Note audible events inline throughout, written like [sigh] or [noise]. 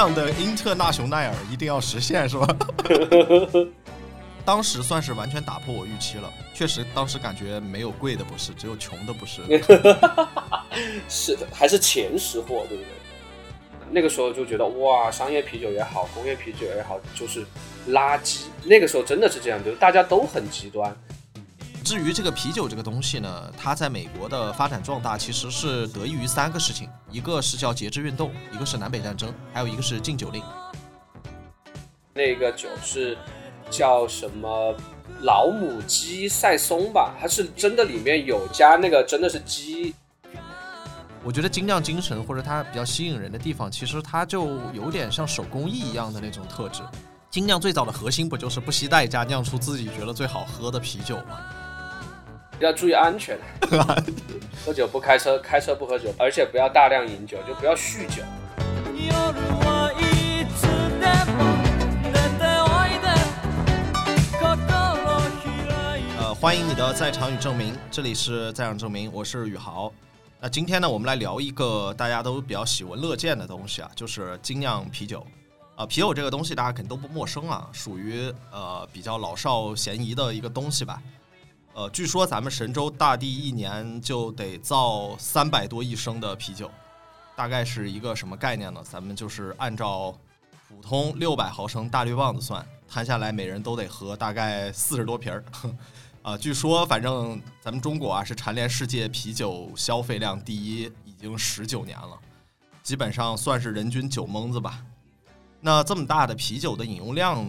酿的英特纳雄奈尔一定要实现，是吧？[laughs] 当时算是完全打破我预期了，确实当时感觉没有贵的不是，只有穷的不是。[laughs] 是的，还是钱识货，对不对？那个时候就觉得哇，商业啤酒也好，工业啤酒也好，就是垃圾。那个时候真的是这样，就是大家都很极端。至于这个啤酒这个东西呢，它在美国的发展壮大其实是得益于三个事情，一个是叫节制运动，一个是南北战争，还有一个是禁酒令。那个酒是叫什么老母鸡赛松吧？它是真的里面有加那个真的是鸡。我觉得精酿精神或者它比较吸引人的地方，其实它就有点像手工艺一样的那种特质。精酿最早的核心不就是不惜代价酿出自己觉得最好喝的啤酒吗？要注意安全，[laughs] 喝酒不开车，开车不喝酒，而且不要大量饮酒，就不要酗酒。呃，欢迎你的在场与证明，这里是在场证明，我是宇豪。那今天呢，我们来聊一个大家都比较喜闻乐见的东西啊，就是精酿啤酒。啊，啤酒这个东西大家肯定都不陌生啊，属于呃比较老少咸宜的一个东西吧。呃，据说咱们神州大地一年就得造三百多亿升的啤酒，大概是一个什么概念呢？咱们就是按照普通六百毫升大绿棒子算，摊下来每人都得喝大概四十多瓶儿。[laughs] 啊，据说反正咱们中国啊是蝉联世界啤酒消费量第一，已经十九年了，基本上算是人均酒蒙子吧。那这么大的啤酒的饮用量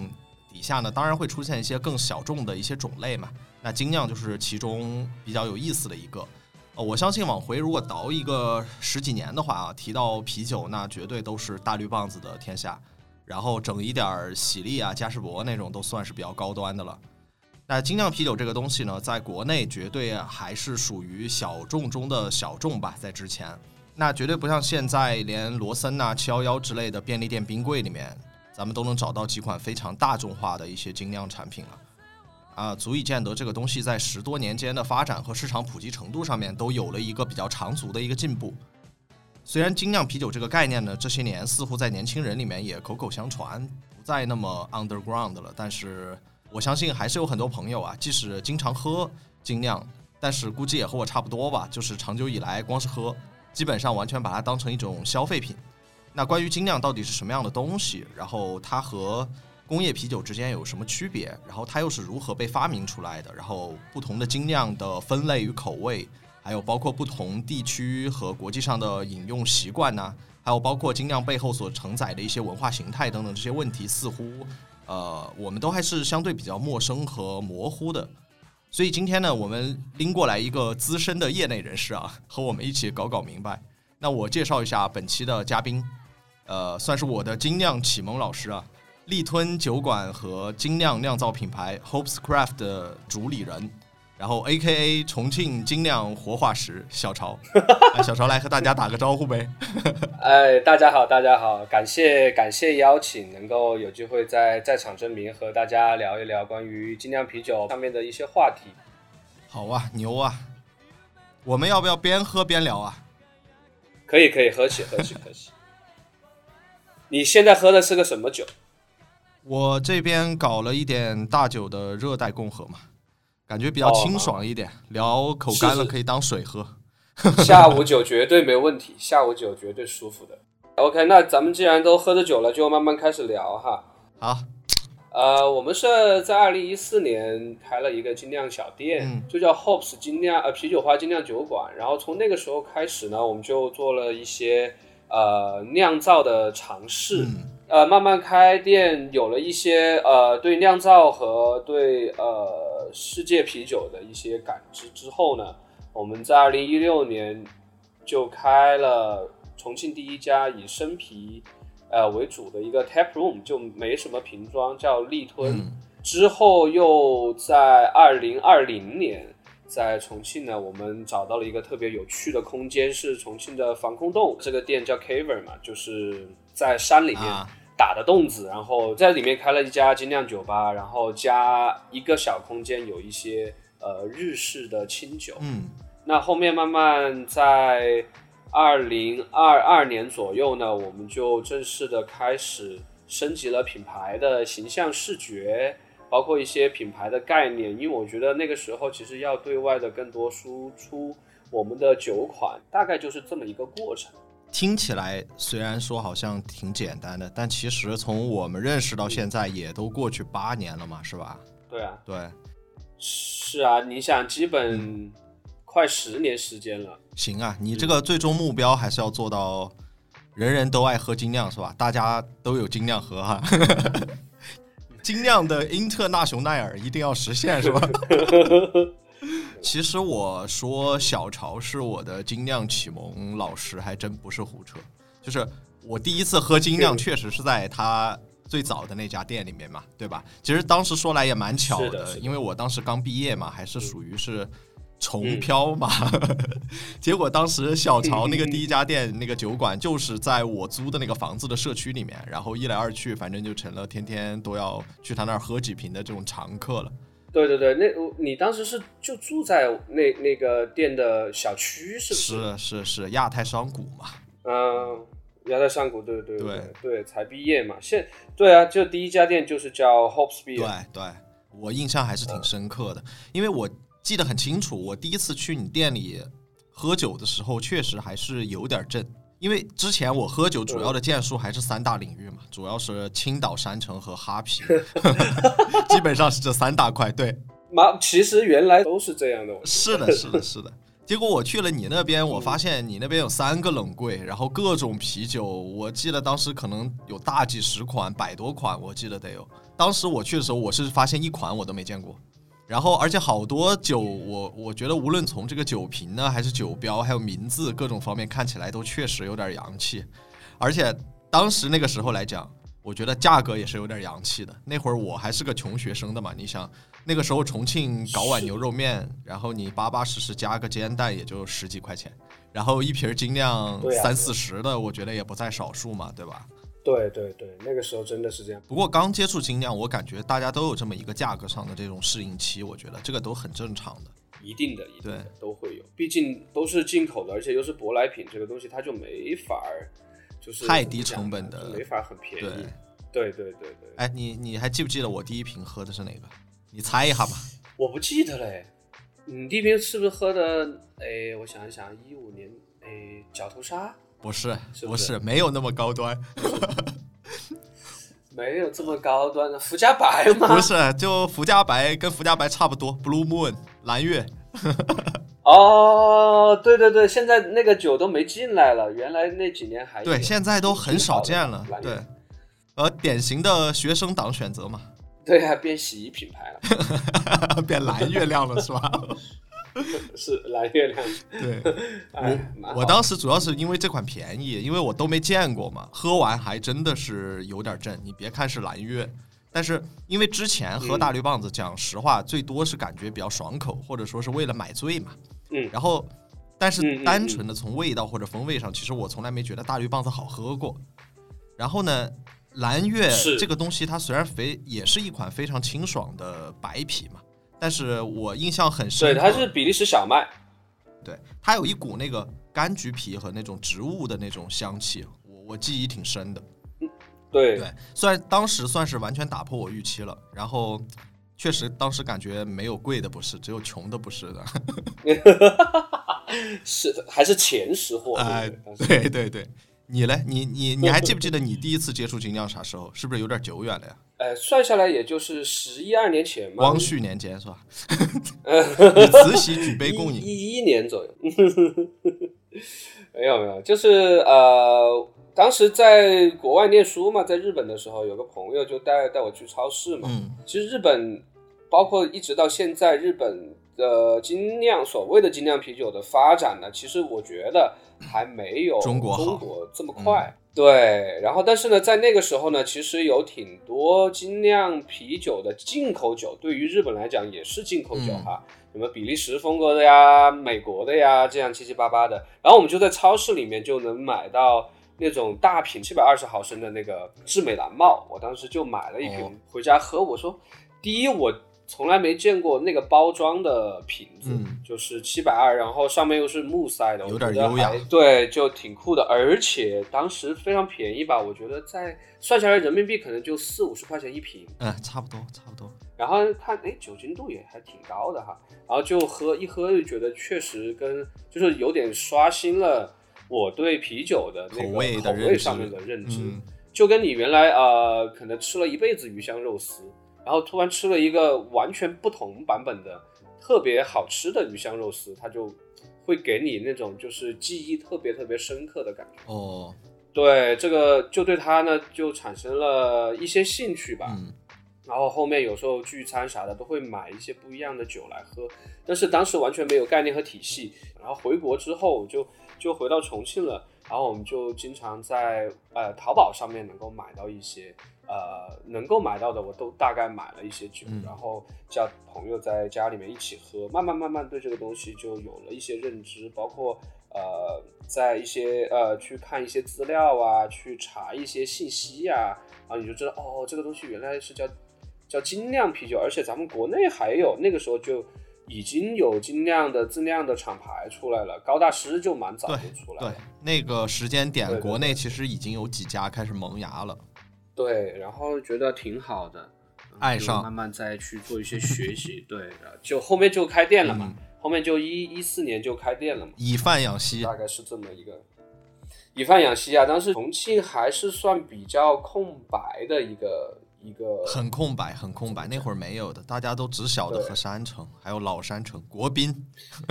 底下呢，当然会出现一些更小众的一些种类嘛。那精酿就是其中比较有意思的一个，呃，我相信往回如果倒一个十几年的话啊，提到啤酒，那绝对都是大绿棒子的天下，然后整一点喜力啊、嘉士伯那种都算是比较高端的了。那精酿啤酒这个东西呢，在国内绝对还是属于小众中的小众吧，在之前，那绝对不像现在，连罗森呐、七幺幺之类的便利店冰柜里面，咱们都能找到几款非常大众化的一些精酿产品了。啊足以见得这个东西在十多年间的发展和市场普及程度上面都有了一个比较长足的一个进步。虽然精酿啤酒这个概念呢，这些年似乎在年轻人里面也口口相传，不再那么 underground 了，但是我相信还是有很多朋友啊，即使经常喝精酿，但是估计也和我差不多吧，就是长久以来光是喝，基本上完全把它当成一种消费品。那关于精酿到底是什么样的东西，然后它和工业啤酒之间有什么区别？然后它又是如何被发明出来的？然后不同的精酿的分类与口味，还有包括不同地区和国际上的饮用习惯呢？还有包括精酿背后所承载的一些文化形态等等这些问题，似乎呃我们都还是相对比较陌生和模糊的。所以今天呢，我们拎过来一个资深的业内人士啊，和我们一起搞搞明白。那我介绍一下本期的嘉宾，呃，算是我的精酿启蒙老师啊。力吞酒馆和精酿酿造品牌 Hopes Craft 的主理人，然后 A.K.A 重庆精酿活化石小曹，[laughs] 小潮来和大家打个招呼呗。[laughs] 哎，大家好，大家好，感谢感谢邀请，能够有机会在在场证明和大家聊一聊关于精酿啤酒上面的一些话题。好啊，牛啊！我们要不要边喝边聊啊？可以，可以，喝起，喝起，喝起。你现在喝的是个什么酒？我这边搞了一点大酒的热带共和嘛，感觉比较清爽一点，聊口干了可以当水喝。[laughs] 下午酒绝对没问题，下午酒绝对舒服的。OK，那咱们既然都喝着酒了，就慢慢开始聊哈。好，呃，我们是在二零一四年开了一个精酿小店，就叫 Hopes 精酿呃啤酒花精酿酒馆。然后从那个时候开始呢，我们就做了一些呃酿造的尝试。呃，慢慢开店，有了一些呃对酿造和对呃世界啤酒的一些感知之后呢，我们在二零一六年就开了重庆第一家以生啤呃为主的一个 tap room，就没什么瓶装，叫立吞。之后又在二零二零年在重庆呢，我们找到了一个特别有趣的空间，是重庆的防空洞。这个店叫 Caver 嘛，就是在山里面。打的洞子，然后在里面开了一家精酿酒吧，然后加一个小空间，有一些呃日式的清酒。嗯，那后面慢慢在二零二二年左右呢，我们就正式的开始升级了品牌的形象视觉，包括一些品牌的概念。因为我觉得那个时候其实要对外的更多输出我们的酒款，大概就是这么一个过程。听起来虽然说好像挺简单的，但其实从我们认识到现在也都过去八年了嘛，是吧？对啊，对，是啊，你想，基本快十年时间了。行啊，你这个最终目标还是要做到人人都爱喝精酿，是吧？大家都有精酿喝哈，[laughs] 精酿的英特纳雄耐尔一定要实现，是吧？[laughs] 其实我说小潮是我的精酿启蒙老师，还真不是胡扯。就是我第一次喝精酿，确实是在他最早的那家店里面嘛，对吧？其实当时说来也蛮巧的，因为我当时刚毕业嘛，还是属于是重漂嘛。[laughs] 结果当时小潮那个第一家店那个酒馆，就是在我租的那个房子的社区里面，然后一来二去，反正就成了天天都要去他那儿喝几瓶的这种常客了。对对对，那你当时是就住在那那个店的小区，是不是？是是是亚太商谷嘛？嗯，亚太商谷，对对对对，才毕业嘛，现对啊，就第一家店就是叫 Hope's Beer。对对，我印象还是挺深刻的，因为我记得很清楚，我第一次去你店里喝酒的时候，确实还是有点震。因为之前我喝酒主要的建树还是三大领域嘛，主要是青岛山城和哈啤 [laughs] [laughs] 基本上是这三大块。对，妈，其实原来都是这样的。是的，是的，是的。结果我去了你那边，我发现你那边有三个冷柜，然后各种啤酒，我记得当时可能有大几十款，百多款，我记得得有。当时我去的时候，我是发现一款我都没见过。然后，而且好多酒，我我觉得无论从这个酒瓶呢，还是酒标，还有名字各种方面，看起来都确实有点洋气。而且当时那个时候来讲，我觉得价格也是有点洋气的。那会儿我还是个穷学生的嘛，你想那个时候重庆搞碗牛肉面，然后你巴巴实实加个煎蛋也就十几块钱，然后一瓶精酿三四十的，我觉得也不在少数嘛，对吧？对对对，那个时候真的是这样。不过刚接触精酿，我感觉大家都有这么一个价格上的这种适应期，我觉得这个都很正常的。一定的，一定的都会有，毕竟都是进口的，而且又是舶来品，这个东西它就没法儿，就是太低成本的，没法很便宜。对对对对。哎，你你还记不记得我第一瓶喝的是哪个？你猜一下吧。我不记得嘞。你第一瓶是不是喝的？哎，我想一想，一五年，哎，角头沙。不是，不是，没有那么高端，[laughs] 没有这么高端的福加白吗？[laughs] 不是，就福加白跟福加白差不多，Blue Moon 蓝月。[laughs] 哦，对对对，现在那个酒都没进来了，原来那几年还对，现在都很少见了。对，呃，典型的学生党选择嘛。对啊，变洗衣品牌了，变蓝月亮了，是吧？[laughs] 是蓝月亮，对 [laughs] 我我当时主要是因为这款便宜，因为我都没见过嘛，喝完还真的是有点震。你别看是蓝月，但是因为之前喝大绿棒子，讲实话最多是感觉比较爽口，或者说是为了买醉嘛。嗯。然后，但是单纯的从味道或者风味上，其实我从来没觉得大绿棒子好喝过。然后呢，蓝月这个东西它虽然非也是一款非常清爽的白啤嘛。但是我印象很深，对，它是比利时小麦，对，它有一股那个柑橘皮和那种植物的那种香气，我我记忆挺深的。对对，虽然当时算是完全打破我预期了，然后确实当时感觉没有贵的不是，只有穷的不是的。[laughs] 是的，还是前识货。哎，对对对。你嘞？你你你还记不记得你第一次接触精酿啥时候？是不是有点久远了呀？呃，算下来也就是十一二年前嘛。光绪年间是吧？[laughs] 以慈禧举杯共饮。一一年左右。[laughs] 没有没有，就是呃，当时在国外念书嘛，在日本的时候，有个朋友就带带我去超市嘛。嗯。其实日本，包括一直到现在，日本的精酿所谓的精酿啤酒的发展呢，其实我觉得。还没有中国中国这么快，对。然后，但是呢，在那个时候呢，其实有挺多精酿啤酒的进口酒，对于日本来讲也是进口酒哈，什么比利时风格的呀、美国的呀，这样七七八八的。然后我们就在超市里面就能买到那种大瓶七百二十毫升的那个智美蓝帽，我当时就买了一瓶回家喝。我说，第一我。从来没见过那个包装的瓶子，就是七百二，然后上面又是木塞的，有点优雅，对，就挺酷的。而且当时非常便宜吧，我觉得在算下来人民币可能就四五十块钱一瓶，嗯，差不多，差不多。然后看，哎，酒精度也还挺高的哈，然后就喝一喝就觉得确实跟就是有点刷新了我对啤酒的那个口味上面的认知，就跟你原来呃可能吃了一辈子鱼香肉丝。然后突然吃了一个完全不同版本的特别好吃的鱼香肉丝，它就会给你那种就是记忆特别特别深刻的感觉。哦，对，这个就对它呢就产生了一些兴趣吧。嗯。然后后面有时候聚餐啥的都会买一些不一样的酒来喝，但是当时完全没有概念和体系。然后回国之后就就回到重庆了，然后我们就经常在呃淘宝上面能够买到一些。呃，能够买到的我都大概买了一些酒，然后叫朋友在家里面一起喝，慢慢慢慢对这个东西就有了一些认知，包括呃，在一些呃去看一些资料啊，去查一些信息呀，然后你就知道哦，这个东西原来是叫叫精酿啤酒，而且咱们国内还有那个时候就已经有精酿的自酿的厂牌出来了，高大师就蛮早就出来了，对，那个时间点国内其实已经有几家开始萌芽了。对，然后觉得挺好的，爱上，慢慢再去做一些学习。对，就后面就开店了嘛，后面就一一四年就开店了嘛。以贩养吸，大概是这么一个。以贩养吸啊，当时重庆还是算比较空白的一个一个，很空白，很空白。那会儿没有的，大家都只晓得和山城，还有老山城、国宾。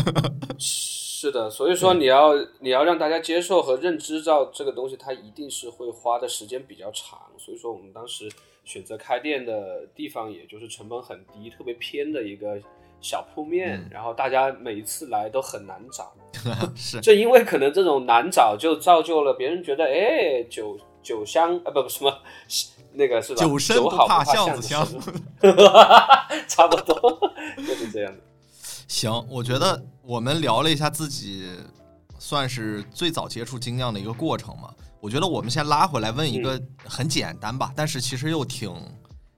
[laughs] 是的，所以说你要你要让大家接受和认知到这个东西，它一定是会花的时间比较长。所以说我们当时选择开店的地方，也就是成本很低、特别偏的一个小铺面，然后大家每一次来都很难找。[laughs] 是，正因为可能这种难找，就造就了别人觉得，哎，酒酒香啊，不不什么那个是吧？酒深不怕巷子香，[laughs] 差不多就是这样的。行，我觉得我们聊了一下自己，算是最早接触精酿的一个过程嘛。我觉得我们先拉回来问一个很简单吧，但是其实又挺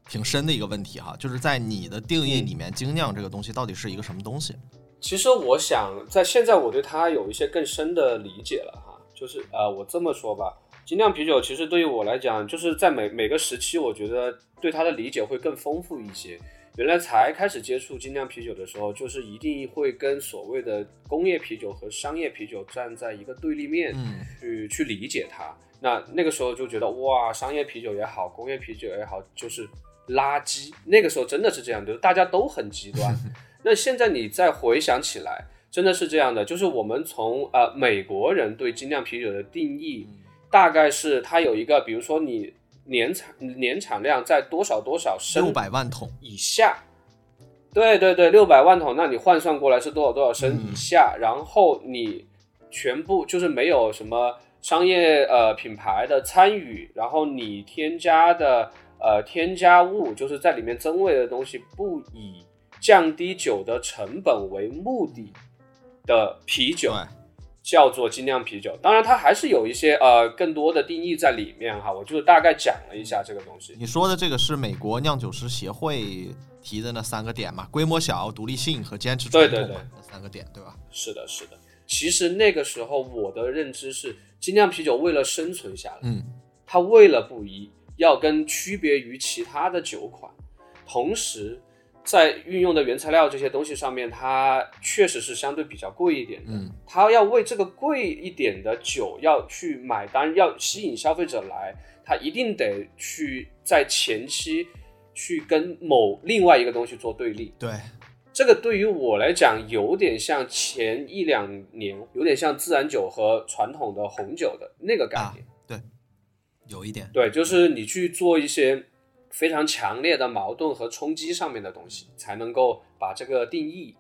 挺深的一个问题哈，就是在你的定义里面，精酿这个东西到底是一个什么东西？其实我想在现在我对它有一些更深的理解了哈，就是呃，我这么说吧，精酿啤酒其实对于我来讲，就是在每每个时期，我觉得对它的理解会更丰富一些。原来才开始接触精酿啤酒的时候，就是一定会跟所谓的工业啤酒和商业啤酒站在一个对立面去去理解它。那那个时候就觉得哇，商业啤酒也好，工业啤酒也好，就是垃圾。那个时候真的是这样，就是大家都很极端。[laughs] 那现在你再回想起来，真的是这样的，就是我们从呃美国人对精酿啤酒的定义，大概是它有一个，比如说你。年产年产量在多少多少升？六百万桶以下。对对对，六百万桶，那你换算过来是多少多少升以下？然后你全部就是没有什么商业呃品牌的参与，然后你添加的呃添加物就是在里面增味的东西，不以降低酒的成本为目的的啤酒。叫做精酿啤酒，当然它还是有一些呃更多的定义在里面哈，我就大概讲了一下这个东西。你说的这个是美国酿酒师协会提的那三个点嘛？规模小、独立性和坚持传统那三个点，对吧？是的，是的。其实那个时候我的认知是，精酿啤酒为了生存下来，嗯，它为了不一，要跟区别于其他的酒款，同时。在运用的原材料这些东西上面，它确实是相对比较贵一点的。嗯，它要为这个贵一点的酒要去买单，要吸引消费者来，它一定得去在前期去跟某另外一个东西做对立。对，这个对于我来讲，有点像前一两年，有点像自然酒和传统的红酒的那个概念。对，有一点。对，就是你去做一些。非常强烈的矛盾和冲击上面的东西，才能够把这个定义，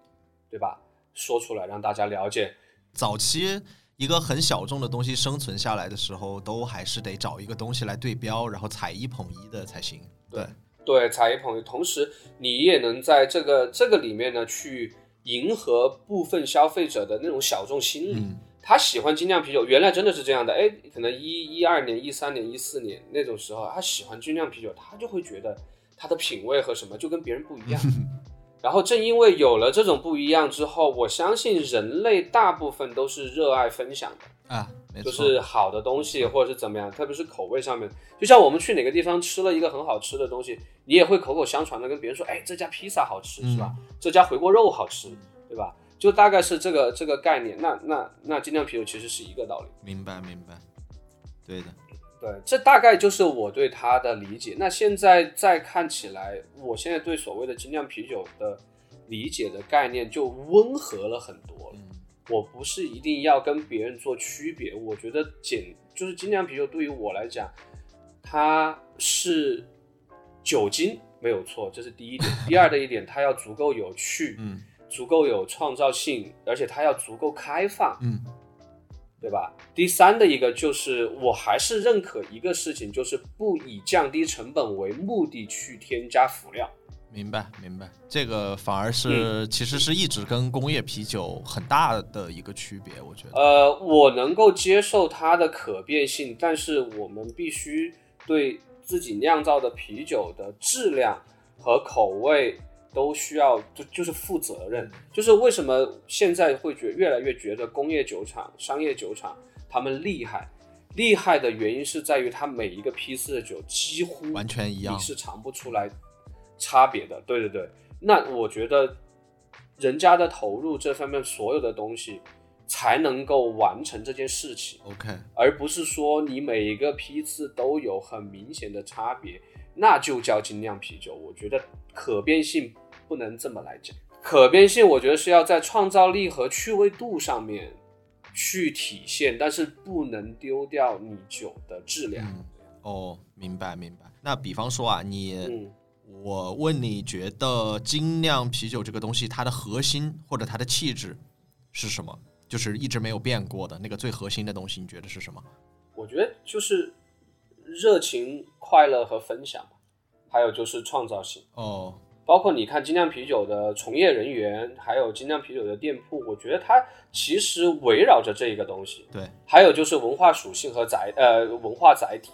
对吧？说出来让大家了解。早期一个很小众的东西生存下来的时候，都还是得找一个东西来对标，然后踩一捧一的才行。对对，踩一捧一，同时你也能在这个这个里面呢，去迎合部分消费者的那种小众心理。他喜欢精酿啤酒，原来真的是这样的。哎，可能一一二年、一三年、一四年那种时候，他喜欢精酿啤酒，他就会觉得他的品味和什么就跟别人不一样。[laughs] 然后正因为有了这种不一样之后，我相信人类大部分都是热爱分享的啊，就是好的东西或者是怎么样，特别是口味上面。就像我们去哪个地方吃了一个很好吃的东西，你也会口口相传的跟别人说，哎，这家披萨好吃是吧？这家回锅肉好吃，对吧？就大概是这个这个概念。那那那精酿啤酒其实是一个道理。明白明白，对的。对，这大概就是我对它的理解。那现在再看起来，我现在对所谓的精酿啤酒的理解的概念就温和了很多了。我不是一定要跟别人做区别，我觉得简就是精酿啤酒对于我来讲，它是酒精没有错，这是第一点。第二的一点，它要足够有趣，嗯，足够有创造性，而且它要足够开放，嗯。对吧？第三的一个就是，我还是认可一个事情，就是不以降低成本为目的去添加辅料。明白，明白。这个反而是其实是一直跟工业啤酒很大的一个区别，我觉得。呃，我能够接受它的可变性，但是我们必须对自己酿造的啤酒的质量和口味。都需要就就是负责任，就是为什么现在会觉越来越觉得工业酒厂、商业酒厂他们厉害，厉害的原因是在于它每一个批次的酒几乎完全一样，你是尝不出来差别的。对对对，那我觉得人家的投入这方面所有的东西才能够完成这件事情。OK，而不是说你每一个批次都有很明显的差别，那就叫精酿啤酒。我觉得可变性。不能这么来讲，可变性我觉得是要在创造力和趣味度上面去体现，但是不能丢掉你酒的质量。哦，明白明白。那比方说啊，你，我问你觉得精酿啤酒这个东西，它的核心或者它的气质是什么？就是一直没有变过的那个最核心的东西，你觉得是什么？我觉得就是热情、快乐和分享，还有就是创造性。哦。包括你看精酿啤酒的从业人员，还有精酿啤酒的店铺，我觉得它其实围绕着这一个东西。对，还有就是文化属性和载呃文化载体。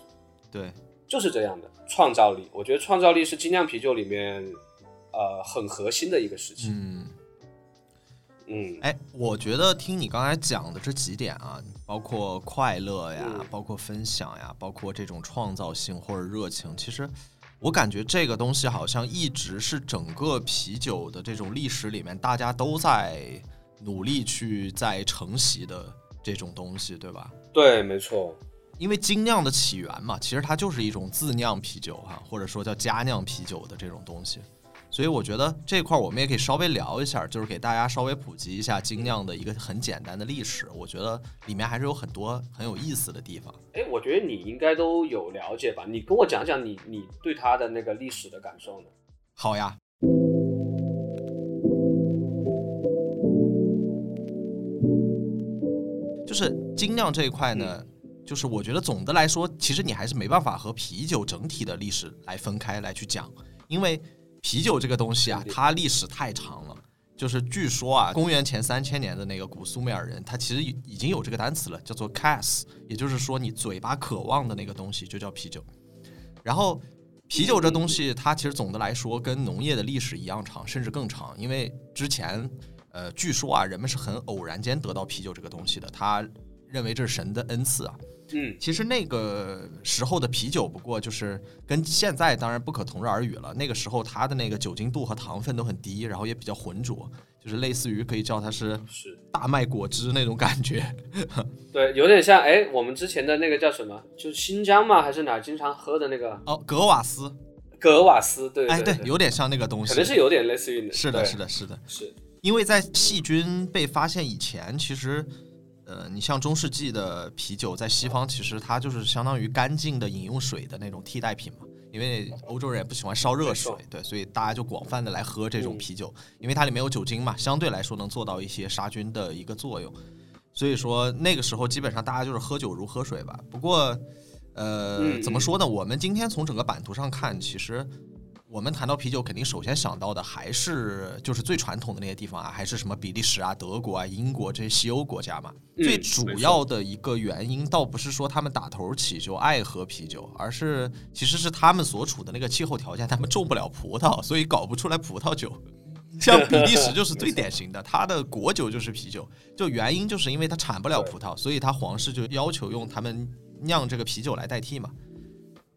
对，就是这样的创造力。我觉得创造力是精酿啤酒里面呃很核心的一个事情。嗯嗯，哎，我觉得听你刚才讲的这几点啊，包括快乐呀，包括分享呀，包括这种创造性或者热情，其实。我感觉这个东西好像一直是整个啤酒的这种历史里面，大家都在努力去在承袭的这种东西，对吧？对，没错。因为精酿的起源嘛，其实它就是一种自酿啤酒哈，或者说叫佳酿啤酒的这种东西。所以我觉得这块我们也可以稍微聊一下，就是给大家稍微普及一下精酿的一个很简单的历史。我觉得里面还是有很多很有意思的地方。哎，我觉得你应该都有了解吧？你跟我讲讲你你对它的那个历史的感受呢？好呀。就是精酿这一块呢，就是我觉得总的来说，其实你还是没办法和啤酒整体的历史来分开来去讲，因为。啤酒这个东西啊，它历史太长了。就是据说啊，公元前三千年的那个古苏美尔人，他其实已经有这个单词了，叫做 cas，也就是说你嘴巴渴望的那个东西就叫啤酒。然后啤酒这东西，它其实总的来说跟农业的历史一样长，甚至更长。因为之前，呃，据说啊，人们是很偶然间得到啤酒这个东西的，他认为这是神的恩赐啊。嗯，其实那个时候的啤酒，不过就是跟现在当然不可同日而语了。那个时候它的那个酒精度和糖分都很低，然后也比较浑浊，就是类似于可以叫它是是大麦果汁那种感觉。[laughs] 对，有点像哎，我们之前的那个叫什么？就是新疆嘛，还是哪儿经常喝的那个？哦，格瓦斯。格瓦斯，对，哎对，有点像那个东西。可能是有点类似于。是的，是的，是的，是因为在细菌被发现以前，其实。呃，你像中世纪的啤酒，在西方其实它就是相当于干净的饮用水的那种替代品嘛，因为欧洲人也不喜欢烧热水，对，所以大家就广泛的来喝这种啤酒，因为它里面有酒精嘛，相对来说能做到一些杀菌的一个作用，所以说那个时候基本上大家就是喝酒如喝水吧。不过，呃，怎么说呢？我们今天从整个版图上看，其实。我们谈到啤酒，肯定首先想到的还是就是最传统的那些地方啊，还是什么比利时啊、德国啊、英国这些西欧国家嘛。最主要的一个原因，倒不是说他们打头起就爱喝啤酒，而是其实是他们所处的那个气候条件，他们种不了葡萄，[laughs] 所以搞不出来葡萄酒。[laughs] 像比利时就是最典型的，它的国酒就是啤酒，就原因就是因为它产不了葡萄，所以它皇室就要求用他们酿这个啤酒来代替嘛。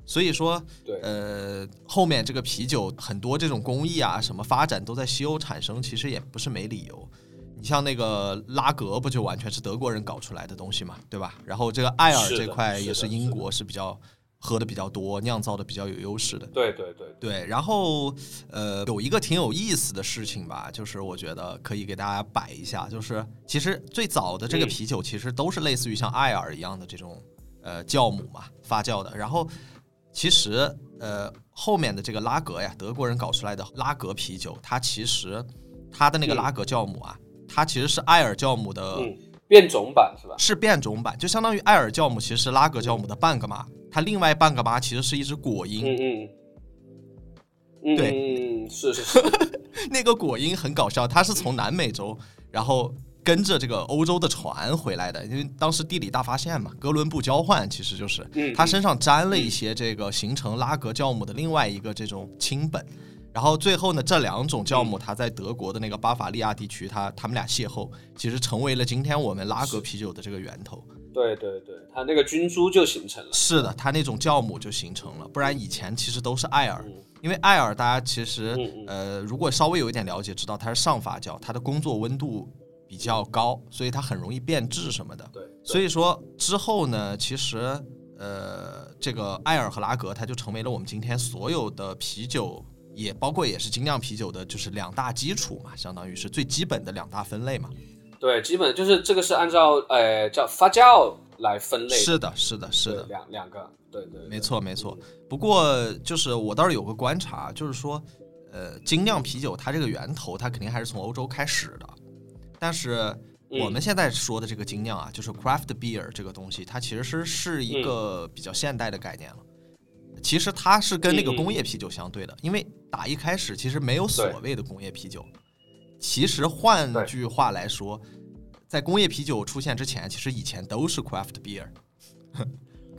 所以说，对，呃，后面这个啤酒很多这种工艺啊，什么发展都在西欧产生，其实也不是没理由。你像那个拉格，不就完全是德国人搞出来的东西嘛，对吧？然后这个艾尔这块也是英国是比较喝的比较多，酿造的比较有优势的。对对对对。然后，呃，有一个挺有意思的事情吧，就是我觉得可以给大家摆一下，就是其实最早的这个啤酒其实都是类似于像艾尔一样的这种呃酵母嘛发酵的，然后。其实，呃，后面的这个拉格呀，德国人搞出来的拉格啤酒，它其实它的那个拉格酵母啊，它其实是艾尔酵母的变种版，是吧？是变种版，就相当于艾尔酵母其实是拉格酵母的半个妈，它另外半个妈其实是一只果蝇。嗯嗯，对，是是是，[laughs] 那个果蝇很搞笑，它是从南美洲，然后。跟着这个欧洲的船回来的，因为当时地理大发现嘛，哥伦布交换其实就是，他身上沾了一些这个形成拉格酵母的另外一个这种亲本，然后最后呢，这两种酵母它在德国的那个巴伐利亚地区，它他们俩邂逅，其实成为了今天我们拉格啤酒的这个源头。对对对，它那个菌株就形成了。是的，它那种酵母就形成了，不然以前其实都是艾尔，因为艾尔大家其实呃如果稍微有一点了解，知道它是上发酵，它的工作温度。比较高，所以它很容易变质什么的。对，所以说之后呢，其实呃，这个艾尔和拉格，它就成为了我们今天所有的啤酒，也包括也是精酿啤酒的，就是两大基础嘛，相当于是最基本的两大分类嘛。对，基本就是这个是按照呃叫发酵来分类。是的，是的，是的，两两个，对对，没错没错。不过就是我倒是有个观察，就是说呃，精酿啤酒它这个源头，它肯定还是从欧洲开始的。但是我们现在说的这个精酿啊，就是 craft beer 这个东西，它其实是是一个比较现代的概念了。其实它是跟那个工业啤酒相对的，因为打一开始其实没有所谓的工业啤酒。其实换句话来说，在工业啤酒出现之前，其实以前都是 craft beer。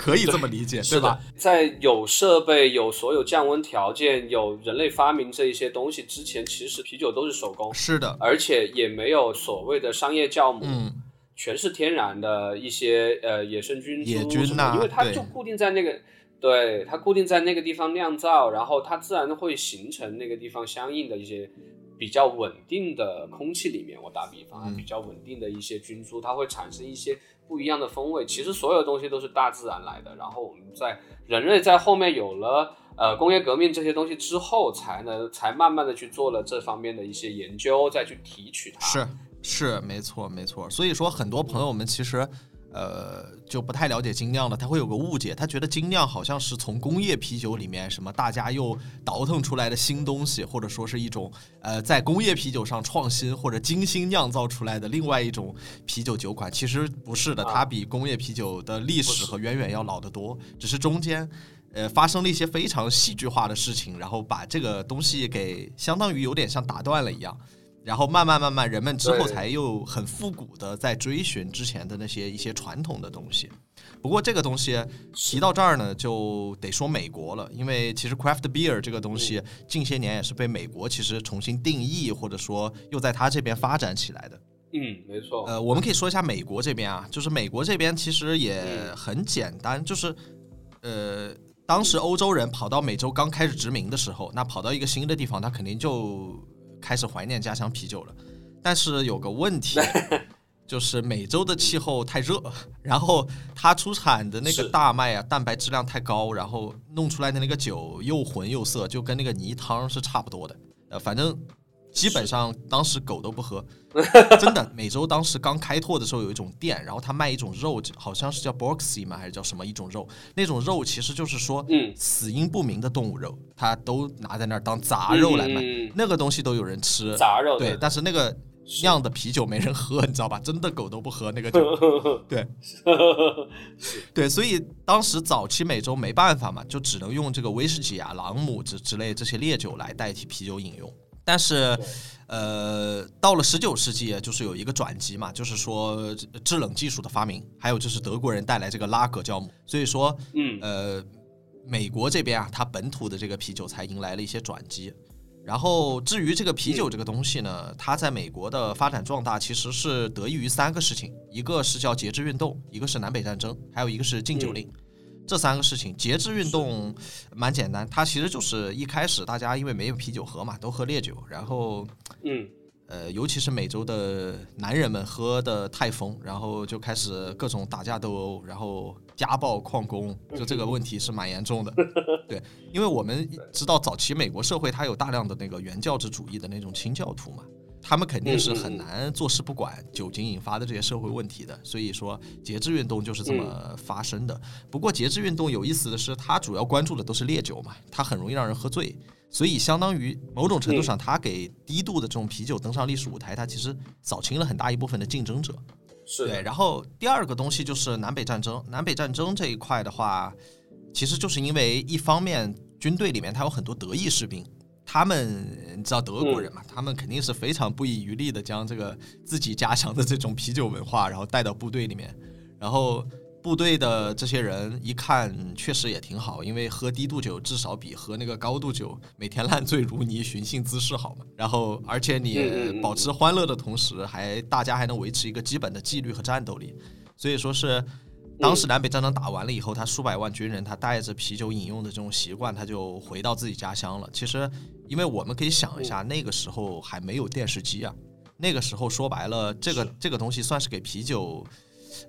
可以这么理解，是吧？在有设备、有所有降温条件、有人类发明这一些东西之前，其实啤酒都是手工。是的，而且也没有所谓的商业酵母，嗯，全是天然的一些呃野生菌野菌呐，因为它就固定在那个，对，它固定在那个地方酿造，然后它自然会形成那个地方相应的一些比较稳定的空气里面。我打比方，比较稳定的一些菌株，它会产生一些。不一样的风味，其实所有东西都是大自然来的。然后我们在人类在后面有了呃工业革命这些东西之后，才能才慢慢的去做了这方面的一些研究，再去提取它。是是没错没错。所以说很多朋友们其实。呃，就不太了解精酿的，他会有个误解，他觉得精酿好像是从工业啤酒里面什么大家又倒腾出来的新东西，或者说是一种呃在工业啤酒上创新或者精心酿造出来的另外一种啤酒酒款。其实不是的，它比工业啤酒的历史和渊源要老得多，只是中间呃发生了一些非常戏剧化的事情，然后把这个东西给相当于有点像打断了一样。然后慢慢慢慢，人们之后才又很复古的在追寻之前的那些一些传统的东西。不过这个东西提到这儿呢，就得说美国了，因为其实 craft beer 这个东西近些年也是被美国其实重新定义，或者说又在它这边发展起来的。嗯，没错。呃，我们可以说一下美国这边啊，就是美国这边其实也很简单，就是呃，当时欧洲人跑到美洲刚开始殖民的时候，那跑到一个新的地方，他肯定就。开始怀念家乡啤酒了，但是有个问题，[laughs] 就是美洲的气候太热，[laughs] 然后它出产的那个大麦啊，蛋白质量太高，然后弄出来的那个酒又浑又涩，就跟那个泥汤是差不多的。呃，反正。基本上当时狗都不喝，[laughs] 真的。美洲当时刚开拓的时候，有一种店，然后他卖一种肉，好像是叫 Boxy 吗？还是叫什么一种肉？那种肉其实就是说，嗯，死因不明的动物肉，他都拿在那儿当杂肉来卖。那个东西都有人吃，杂肉对。但是那个酿的啤酒没人喝，你知道吧？[laughs] 真的狗都不喝那个酒。[laughs] 对，对，所以当时早期美洲没办法嘛，就只能用这个威士忌啊、朗姆之之类这些烈酒来代替啤酒饮用。但是，呃，到了十九世纪，就是有一个转机嘛，就是说制冷技术的发明，还有就是德国人带来这个拉格酵母，所以说，嗯，呃，美国这边啊，它本土的这个啤酒才迎来了一些转机。然后至于这个啤酒这个东西呢，它在美国的发展壮大其实是得益于三个事情，一个是叫节制运动，一个是南北战争，还有一个是禁酒令。这三个事情，节制运动蛮简单，它其实就是一开始大家因为没有啤酒喝嘛，都喝烈酒，然后嗯。呃，尤其是美洲的男人们喝的太疯，然后就开始各种打架斗殴，然后家暴旷工，就这个问题是蛮严重的。[laughs] 对，因为我们知道早期美国社会它有大量的那个原教旨主义的那种清教徒嘛，他们肯定是很难坐视不管酒精引发的这些社会问题的。所以说，节制运动就是这么发生的。不过，节制运动有意思的是，它主要关注的都是烈酒嘛，它很容易让人喝醉。所以，相当于某种程度上，它给低度的这种啤酒登上历史舞台，它其实扫清了很大一部分的竞争者。是对。然后第二个东西就是南北战争。南北战争这一块的话，其实就是因为一方面军队里面它有很多德意士兵，他们你知道德国人嘛，他们肯定是非常不遗余力的将这个自己家乡的这种啤酒文化，然后带到部队里面，然后。部队的这些人一看，确实也挺好，因为喝低度酒至少比喝那个高度酒每天烂醉如泥、寻衅滋事好嘛。然后，而且你保持欢乐的同时，还大家还能维持一个基本的纪律和战斗力。所以说是，当时南北战争打完了以后，他数百万军人，他带着啤酒饮用的这种习惯，他就回到自己家乡了。其实，因为我们可以想一下，那个时候还没有电视机啊，那个时候说白了，这个这个东西算是给啤酒。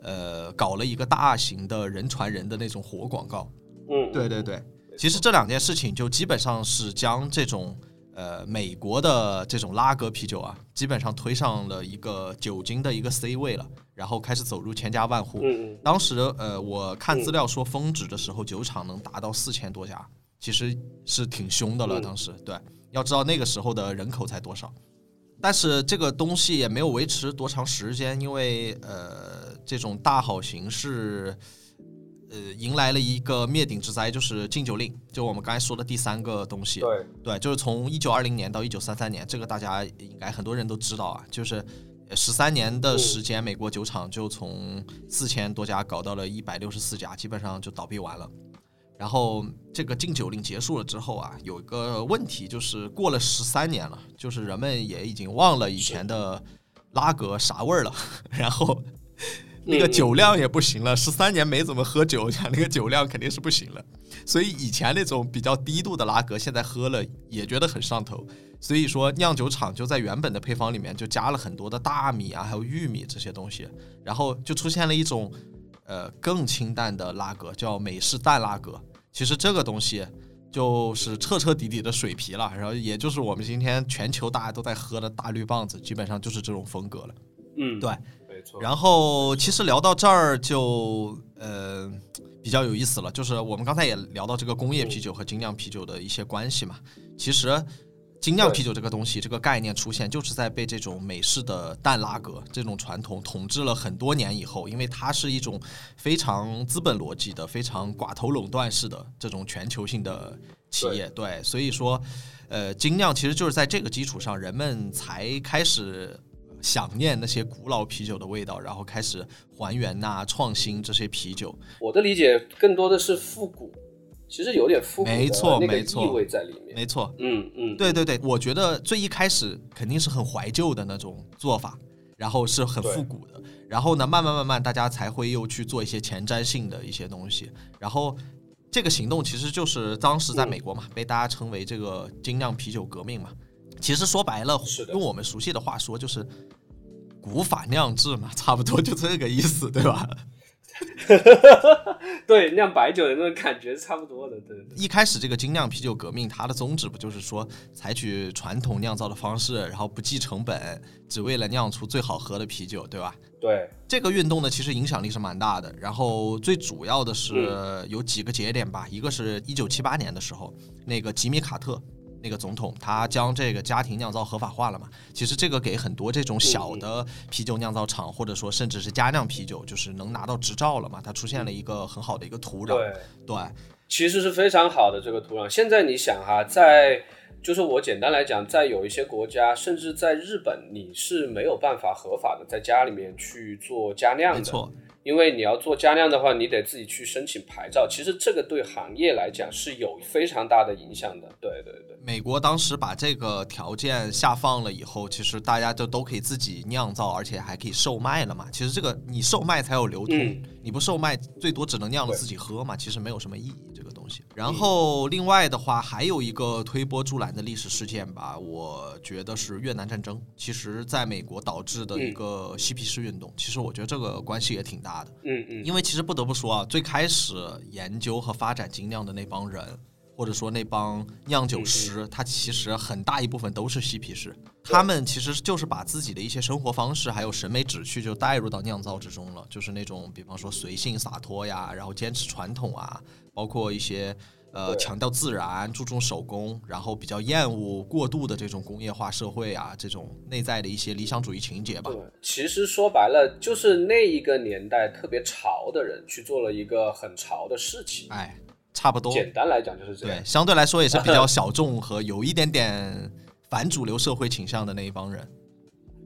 呃，搞了一个大型的人传人的那种活广告。嗯，对对对。其实这两件事情就基本上是将这种呃美国的这种拉格啤酒啊，基本上推上了一个酒精的一个 C 位了，然后开始走入千家万户。嗯当时呃，我看资料说峰值的时候，酒厂能达到四千多家，其实是挺凶的了。当时对，要知道那个时候的人口才多少。但是这个东西也没有维持多长时间，因为呃，这种大好形势，呃，迎来了一个灭顶之灾，就是禁酒令。就我们刚才说的第三个东西，对对，就是从一九二零年到一九三三年，这个大家应该很多人都知道啊，就是十三年的时间，美国酒厂就从四千多家搞到了一百六十四家，基本上就倒闭完了。然后这个禁酒令结束了之后啊，有一个问题就是过了十三年了，就是人们也已经忘了以前的拉格啥味儿了，[laughs] 然后那个酒量也不行了，十三年没怎么喝酒，那个酒量肯定是不行了。所以以前那种比较低度的拉格，现在喝了也觉得很上头。所以说酿酒厂就在原本的配方里面就加了很多的大米啊，还有玉米这些东西，然后就出现了一种。呃，更清淡的拉格叫美式淡拉格，其实这个东西就是彻彻底底的水啤了，然后也就是我们今天全球大家都在喝的大绿棒子，基本上就是这种风格了。嗯，对，没错。然后其实聊到这儿就呃比较有意思了，就是我们刚才也聊到这个工业啤酒和精酿啤酒的一些关系嘛，其实。精酿啤酒这个东西，这个概念出现，就是在被这种美式的淡拉格这种传统统治了很多年以后，因为它是一种非常资本逻辑的、非常寡头垄断式的这种全球性的企业，对，所以说，呃，精酿其实就是在这个基础上，人们才开始想念那些古老啤酒的味道，然后开始还原呐、创新这些啤酒。我的理解更多的是复古。其实有点复古的那个意味在里面，没错，嗯嗯，对对对，我觉得最一开始肯定是很怀旧的那种做法，然后是很复古的，然后呢，慢慢慢慢大家才会又去做一些前瞻性的一些东西，然后这个行动其实就是当时在美国嘛，被大家称为这个精酿啤酒革命嘛，其实说白了，用我们熟悉的话说就是古法酿制嘛，差不多就这个意思，对吧？[laughs] 对，酿白酒的那种感觉是差不多的。对，一开始这个精酿啤酒革命，它的宗旨不就是说采取传统酿造的方式，然后不计成本，只为了酿出最好喝的啤酒，对吧？对，这个运动呢，其实影响力是蛮大的。然后最主要的是有几个节点吧，一个是一九七八年的时候，那个吉米卡特。那个总统他将这个家庭酿造合法化了嘛？其实这个给很多这种小的啤酒酿造厂，或者说甚至是家酿啤酒，就是能拿到执照了嘛？它出现了一个很好的一个土壤。对对，其实是非常好的这个土壤。现在你想哈，在就是我简单来讲，在有一些国家，甚至在日本，你是没有办法合法的在家里面去做家酿的。没错。因为你要做加量的话，你得自己去申请牌照。其实这个对行业来讲是有非常大的影响的。对对对，美国当时把这个条件下放了以后，其实大家就都可以自己酿造，而且还可以售卖了嘛。其实这个你售卖才有流通，你不售卖，最多只能酿了自己喝嘛。其实没有什么意义这个东西。然后另外的话，还有一个推波助澜的历史事件吧，我觉得是越南战争。其实在美国导致的一个嬉皮士运动，其实我觉得这个关系也挺大的。嗯嗯，因为其实不得不说啊，最开始研究和发展精酿的那帮人，或者说那帮酿酒师，他其实很大一部分都是嬉皮士，他们其实就是把自己的一些生活方式还有审美旨趣就带入到酿造之中了，就是那种比方说随性洒脱呀，然后坚持传统啊，包括一些。呃，强调自然，注重手工，然后比较厌恶过度的这种工业化社会啊，这种内在的一些理想主义情节吧。对，其实说白了，就是那一个年代特别潮的人去做了一个很潮的事情。哎，差不多。简单来讲就是这样。对，相对来说也是比较小众和有一点点反主流社会倾向的那一帮人。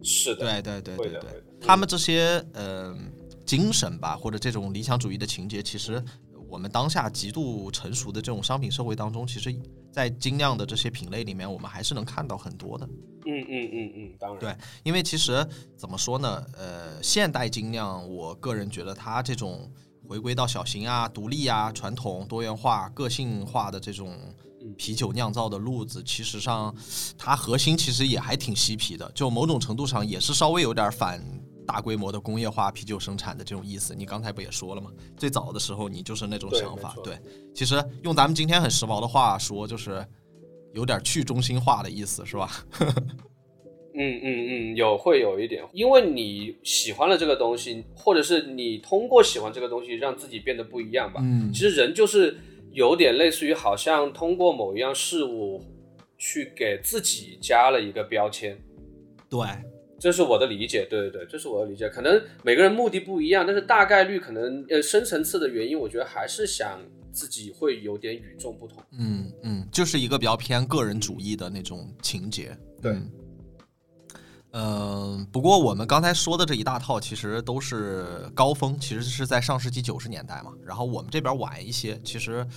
是的。对对对对对，他们这些呃精神吧，或者这种理想主义的情节，其实。我们当下极度成熟的这种商品社会当中，其实，在精酿的这些品类里面，我们还是能看到很多的。嗯嗯嗯嗯，当然。对，因为其实怎么说呢？呃，现代精酿，我个人觉得它这种回归到小型啊、独立啊、传统、多元化、个性化的这种啤酒酿造的路子，其实上它核心其实也还挺嬉皮的，就某种程度上也是稍微有点反。大规模的工业化啤酒生产的这种意思，你刚才不也说了吗？最早的时候你就是那种想法，对。其实用咱们今天很时髦的话说，就是有点去中心化的意思，是吧？[laughs] 嗯嗯嗯，有会有一点，因为你喜欢了这个东西，或者是你通过喜欢这个东西让自己变得不一样吧。嗯，其实人就是有点类似于，好像通过某一样事物去给自己加了一个标签。对。这是我的理解，对对对，这是我的理解。可能每个人目的不一样，但是大概率可能呃深层次的原因，我觉得还是想自己会有点与众不同。嗯嗯，就是一个比较偏个人主义的那种情节。对。嗯，不过我们刚才说的这一大套其实都是高峰，其实是在上世纪九十年代嘛。然后我们这边晚一些，其实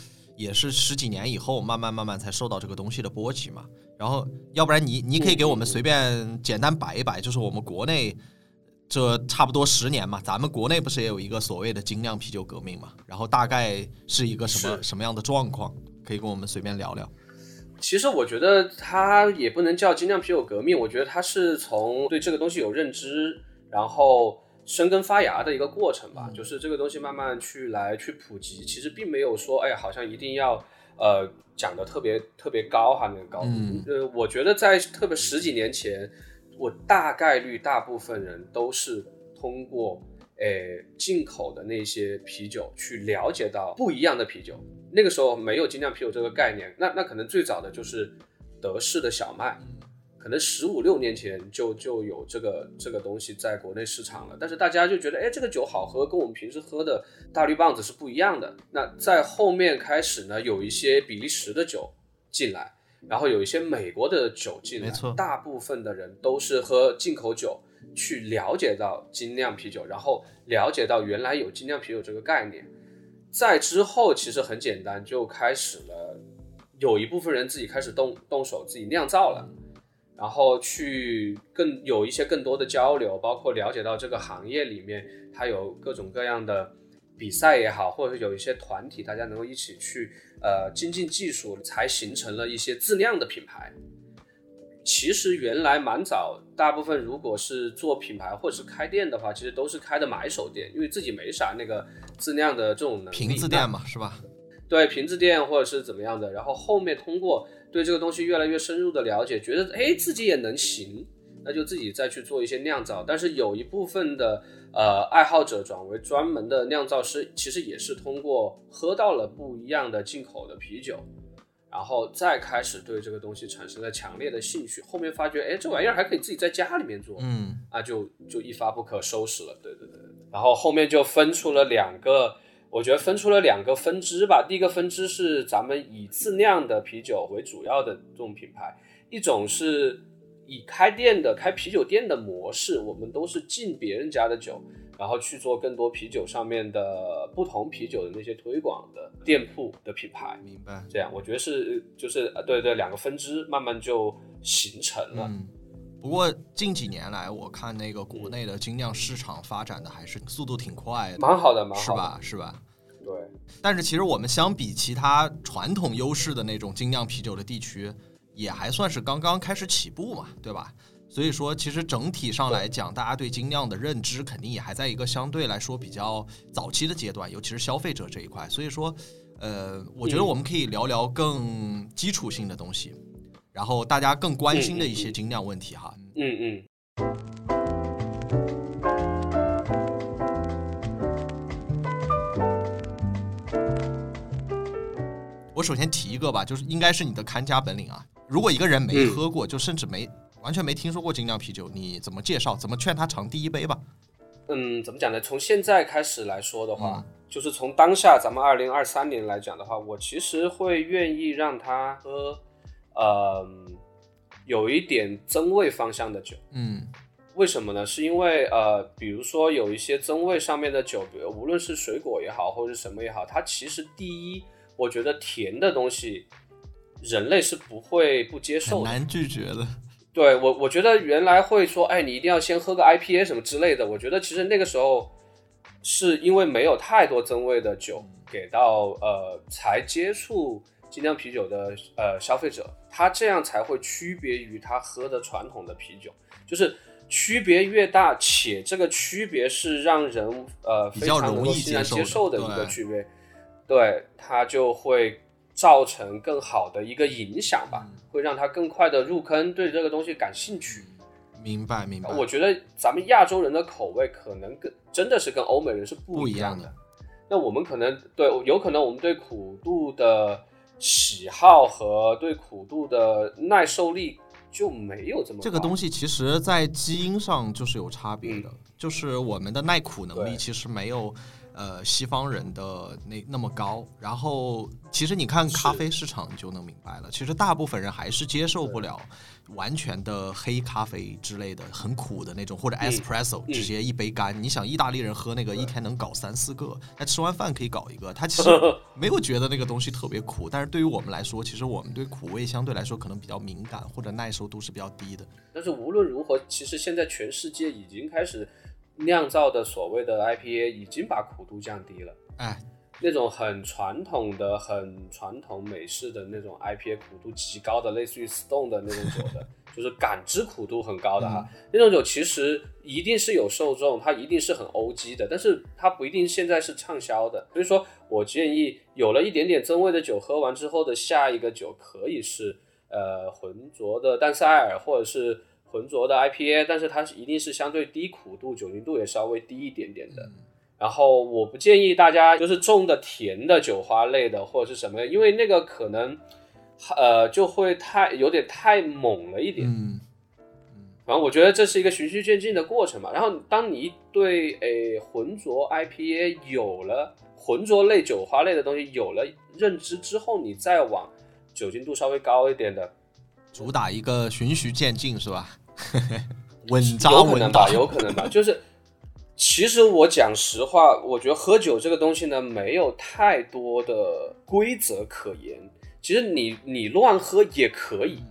也是十几年以后慢慢慢慢才受到这个东西的波及嘛。然后，要不然你你可以给我们随便简单摆一摆，就是我们国内这差不多十年嘛，咱们国内不是也有一个所谓的精酿啤酒革命嘛？然后大概是一个什么什么样的状况？可以跟我们随便聊聊。其实我觉得它也不能叫精酿啤酒革命，我觉得它是从对这个东西有认知，然后生根发芽的一个过程吧。就是这个东西慢慢去来去普及，其实并没有说，哎，好像一定要。呃，讲的特别特别高哈，那个高度。呃，我觉得在特别十几年前，我大概率大部分人都是通过诶进口的那些啤酒去了解到不一样的啤酒。那个时候没有精酿啤酒这个概念，那那可能最早的就是德式的小麦。可能十五六年前就就有这个这个东西在国内市场了，但是大家就觉得，哎，这个酒好喝，跟我们平时喝的大绿棒子是不一样的。那在后面开始呢，有一些比利时的酒进来，然后有一些美国的酒进来，没错，大部分的人都是喝进口酒去了解到精酿啤酒，然后了解到原来有精酿啤酒这个概念。在之后其实很简单，就开始了有一部分人自己开始动动手自己酿造了。然后去更有一些更多的交流，包括了解到这个行业里面它有各种各样的比赛也好，或者有一些团体，大家能够一起去呃精进技术，才形成了一些自酿的品牌。其实原来蛮早，大部分如果是做品牌或者是开店的话，其实都是开的买手店，因为自己没啥那个自酿的这种能力。瓶子店嘛，是吧？对，瓶子店或者是怎么样的，然后后面通过。对这个东西越来越深入的了解，觉得哎自己也能行，那就自己再去做一些酿造。但是有一部分的呃爱好者转为专门的酿造师，其实也是通过喝到了不一样的进口的啤酒，然后再开始对这个东西产生了强烈的兴趣。后面发觉哎这玩意儿还可以自己在家里面做，嗯，啊就就一发不可收拾了。对对对，然后后面就分出了两个。我觉得分出了两个分支吧。第一个分支是咱们以自酿的啤酒为主要的这种品牌，一种是以开店的、开啤酒店的模式，我们都是进别人家的酒，然后去做更多啤酒上面的不同啤酒的那些推广的店铺的品牌。明白。这样，我觉得是就是对对，两个分支慢慢就形成了。嗯。不过近几年来，我看那个国内的精酿市场发展的还是速度挺快的，蛮好的，蛮好，是吧？是吧？对。但是其实我们相比其他传统优势的那种精酿啤酒的地区，也还算是刚刚开始起步嘛，对吧？所以说，其实整体上来讲，大家对精酿的认知肯定也还在一个相对来说比较早期的阶段，尤其是消费者这一块。所以说，呃，我觉得我们可以聊聊更基础性的东西，然后大家更关心的一些精酿问题哈。嗯嗯。我首先提一个吧，就是应该是你的看家本领啊。如果一个人没喝过，就甚至没。完全没听说过精酿啤酒，你怎么介绍？怎么劝他尝第一杯吧？嗯，怎么讲呢？从现在开始来说的话，就是从当下咱们二零二三年来讲的话，我其实会愿意让他喝，呃，有一点增味方向的酒。嗯，为什么呢？是因为呃，比如说有一些增味上面的酒，比如无论是水果也好，或者是什么也好，它其实第一，我觉得甜的东西，人类是不会不接受，很难拒绝的。对我，我觉得原来会说，哎，你一定要先喝个 IPA 什么之类的。我觉得其实那个时候是因为没有太多增味的酒给到呃，才接触精酿啤酒的呃消费者，他这样才会区别于他喝的传统的啤酒，就是区别越大，且这个区别是让人呃非常能够欣然接受的一个区别，对它就会。造成更好的一个影响吧，会让他更快的入坑，对这个东西感兴趣。明白，明白。我觉得咱们亚洲人的口味可能跟真的是跟欧美人是不一样的。那我们可能对，有可能我们对苦度的喜好和对苦度的耐受力就没有这么。这个东西其实，在基因上就是有差别的，就是我们的耐苦能力其实没有。呃，西方人的那那么高，然后其实你看咖啡市场，就能明白了。其实大部分人还是接受不了完全的黑咖啡之类的，很苦的那种，或者 espresso 直接一杯干。你想意大利人喝那个一天能搞三四个，他吃完饭可以搞一个，他其实没有觉得那个东西特别苦。但是对于我们来说，其实我们对苦味相对来说可能比较敏感，或者耐受度是比较低的。但是无论如何，其实现在全世界已经开始。酿造的所谓的 IPA 已经把苦度降低了，哎，那种很传统的、很传统美式的那种 IPA 苦度极高的，类似于 Stone 的那种酒的，[laughs] 就是感知苦度很高的哈，那种酒其实一定是有受众，它一定是很欧 g 的，但是它不一定现在是畅销的。所以说我建议，有了一点点增味的酒，喝完之后的下一个酒可以是呃浑浊的淡塞尔，或者是。浑浊的 IPA，但是它是一定是相对低苦度，酒精度也稍微低一点点的。然后我不建议大家就是种的甜的酒花类的或者是什么，因为那个可能呃就会太有点太猛了一点。嗯反正我觉得这是一个循序渐进的过程嘛。然后当你对诶浑浊 IPA 有了浑浊类酒花类的东西有了认知之后，你再往酒精度稍微高一点的，主打一个循序渐进是吧？[laughs] 稳扎稳打，有可能吧，有可能吧。[laughs] 就是，其实我讲实话，我觉得喝酒这个东西呢，没有太多的规则可言。其实你你乱喝也可以，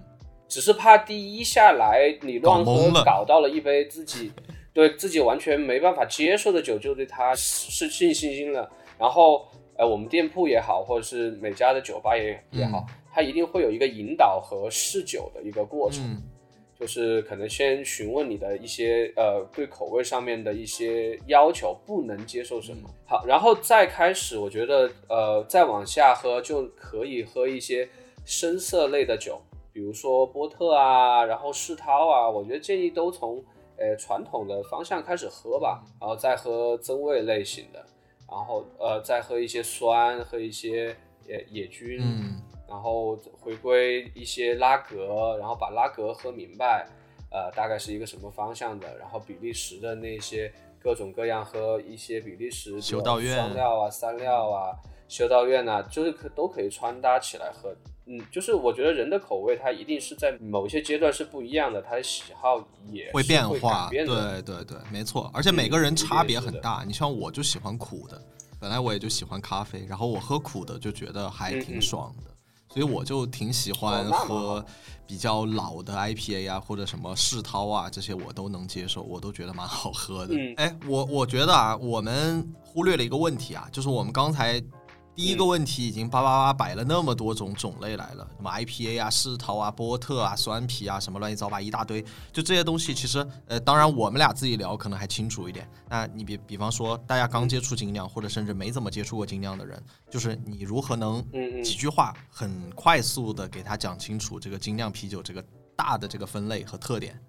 只是怕第一下来你乱喝，搞到了一杯自己 [laughs] 对自己完全没办法接受的酒，就对它失去信心了。然后，呃，我们店铺也好，或者是每家的酒吧也也好，它一定会有一个引导和试酒的一个过程。就是可能先询问你的一些呃对口味上面的一些要求，不能接受什么好，然后再开始，我觉得呃再往下喝就可以喝一些深色类的酒，比如说波特啊，然后世涛啊，我觉得建议都从呃传统的方向开始喝吧，然后再喝增味类型的，然后呃再喝一些酸，喝一些野野菌。然后回归一些拉格，然后把拉格喝明白，呃，大概是一个什么方向的。然后比利时的那些各种各样喝一些比利时修道院双料啊、三料啊、修道院啊，就是可都可以穿搭起来喝。嗯，就是我觉得人的口味它一定是在某一些阶段是不一样的，他的喜好也会变化，对对对，没错，而且每个人差别很大。你像我就喜欢苦的，本来我也就喜欢咖啡，然后我喝苦的就觉得还挺爽的，所以我就挺喜欢喝比较老的 IPA 啊，或者什么世涛啊这些我都能接受，我都觉得蛮好喝的。哎，我我觉得啊，我们忽略了一个问题啊，就是我们刚才。第一个问题已经叭叭叭摆了那么多种种类来了，什么 IPA 啊、世涛啊、波特啊、酸啤啊，什么乱七八糟一大堆，就这些东西，其实呃，当然我们俩自己聊可能还清楚一点。那你比比方说，大家刚接触精酿，或者甚至没怎么接触过精酿的人，就是你如何能几句话很快速的给他讲清楚这个精酿啤酒这个大的这个分类和特点？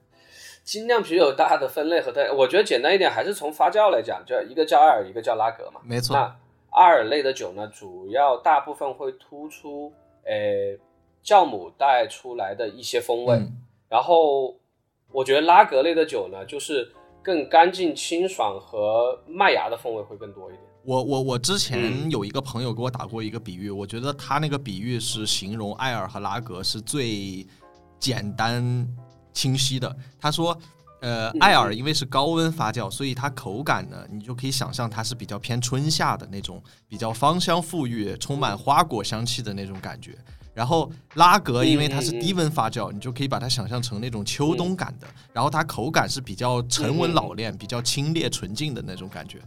精酿啤酒大的分类和特点，我觉得简单一点，还是从发酵来讲，就一个叫艾尔，一个叫拉格嘛。没错。阿尔类的酒呢，主要大部分会突出，诶，酵母带出来的一些风味。然后，我觉得拉格类的酒呢，就是更干净清爽和麦芽的风味会更多一点。我我我之前有一个朋友给我打过一个比喻，我觉得他那个比喻是形容艾尔和拉格是最简单清晰的。他说。呃，艾尔因为是高温发酵，所以它口感呢，你就可以想象它是比较偏春夏的那种，比较芳香馥郁、充满花果香气的那种感觉。然后拉格因为它是低温发酵，你就可以把它想象成那种秋冬感的。然后它口感是比较沉稳老练、比较清冽纯净的那种感觉。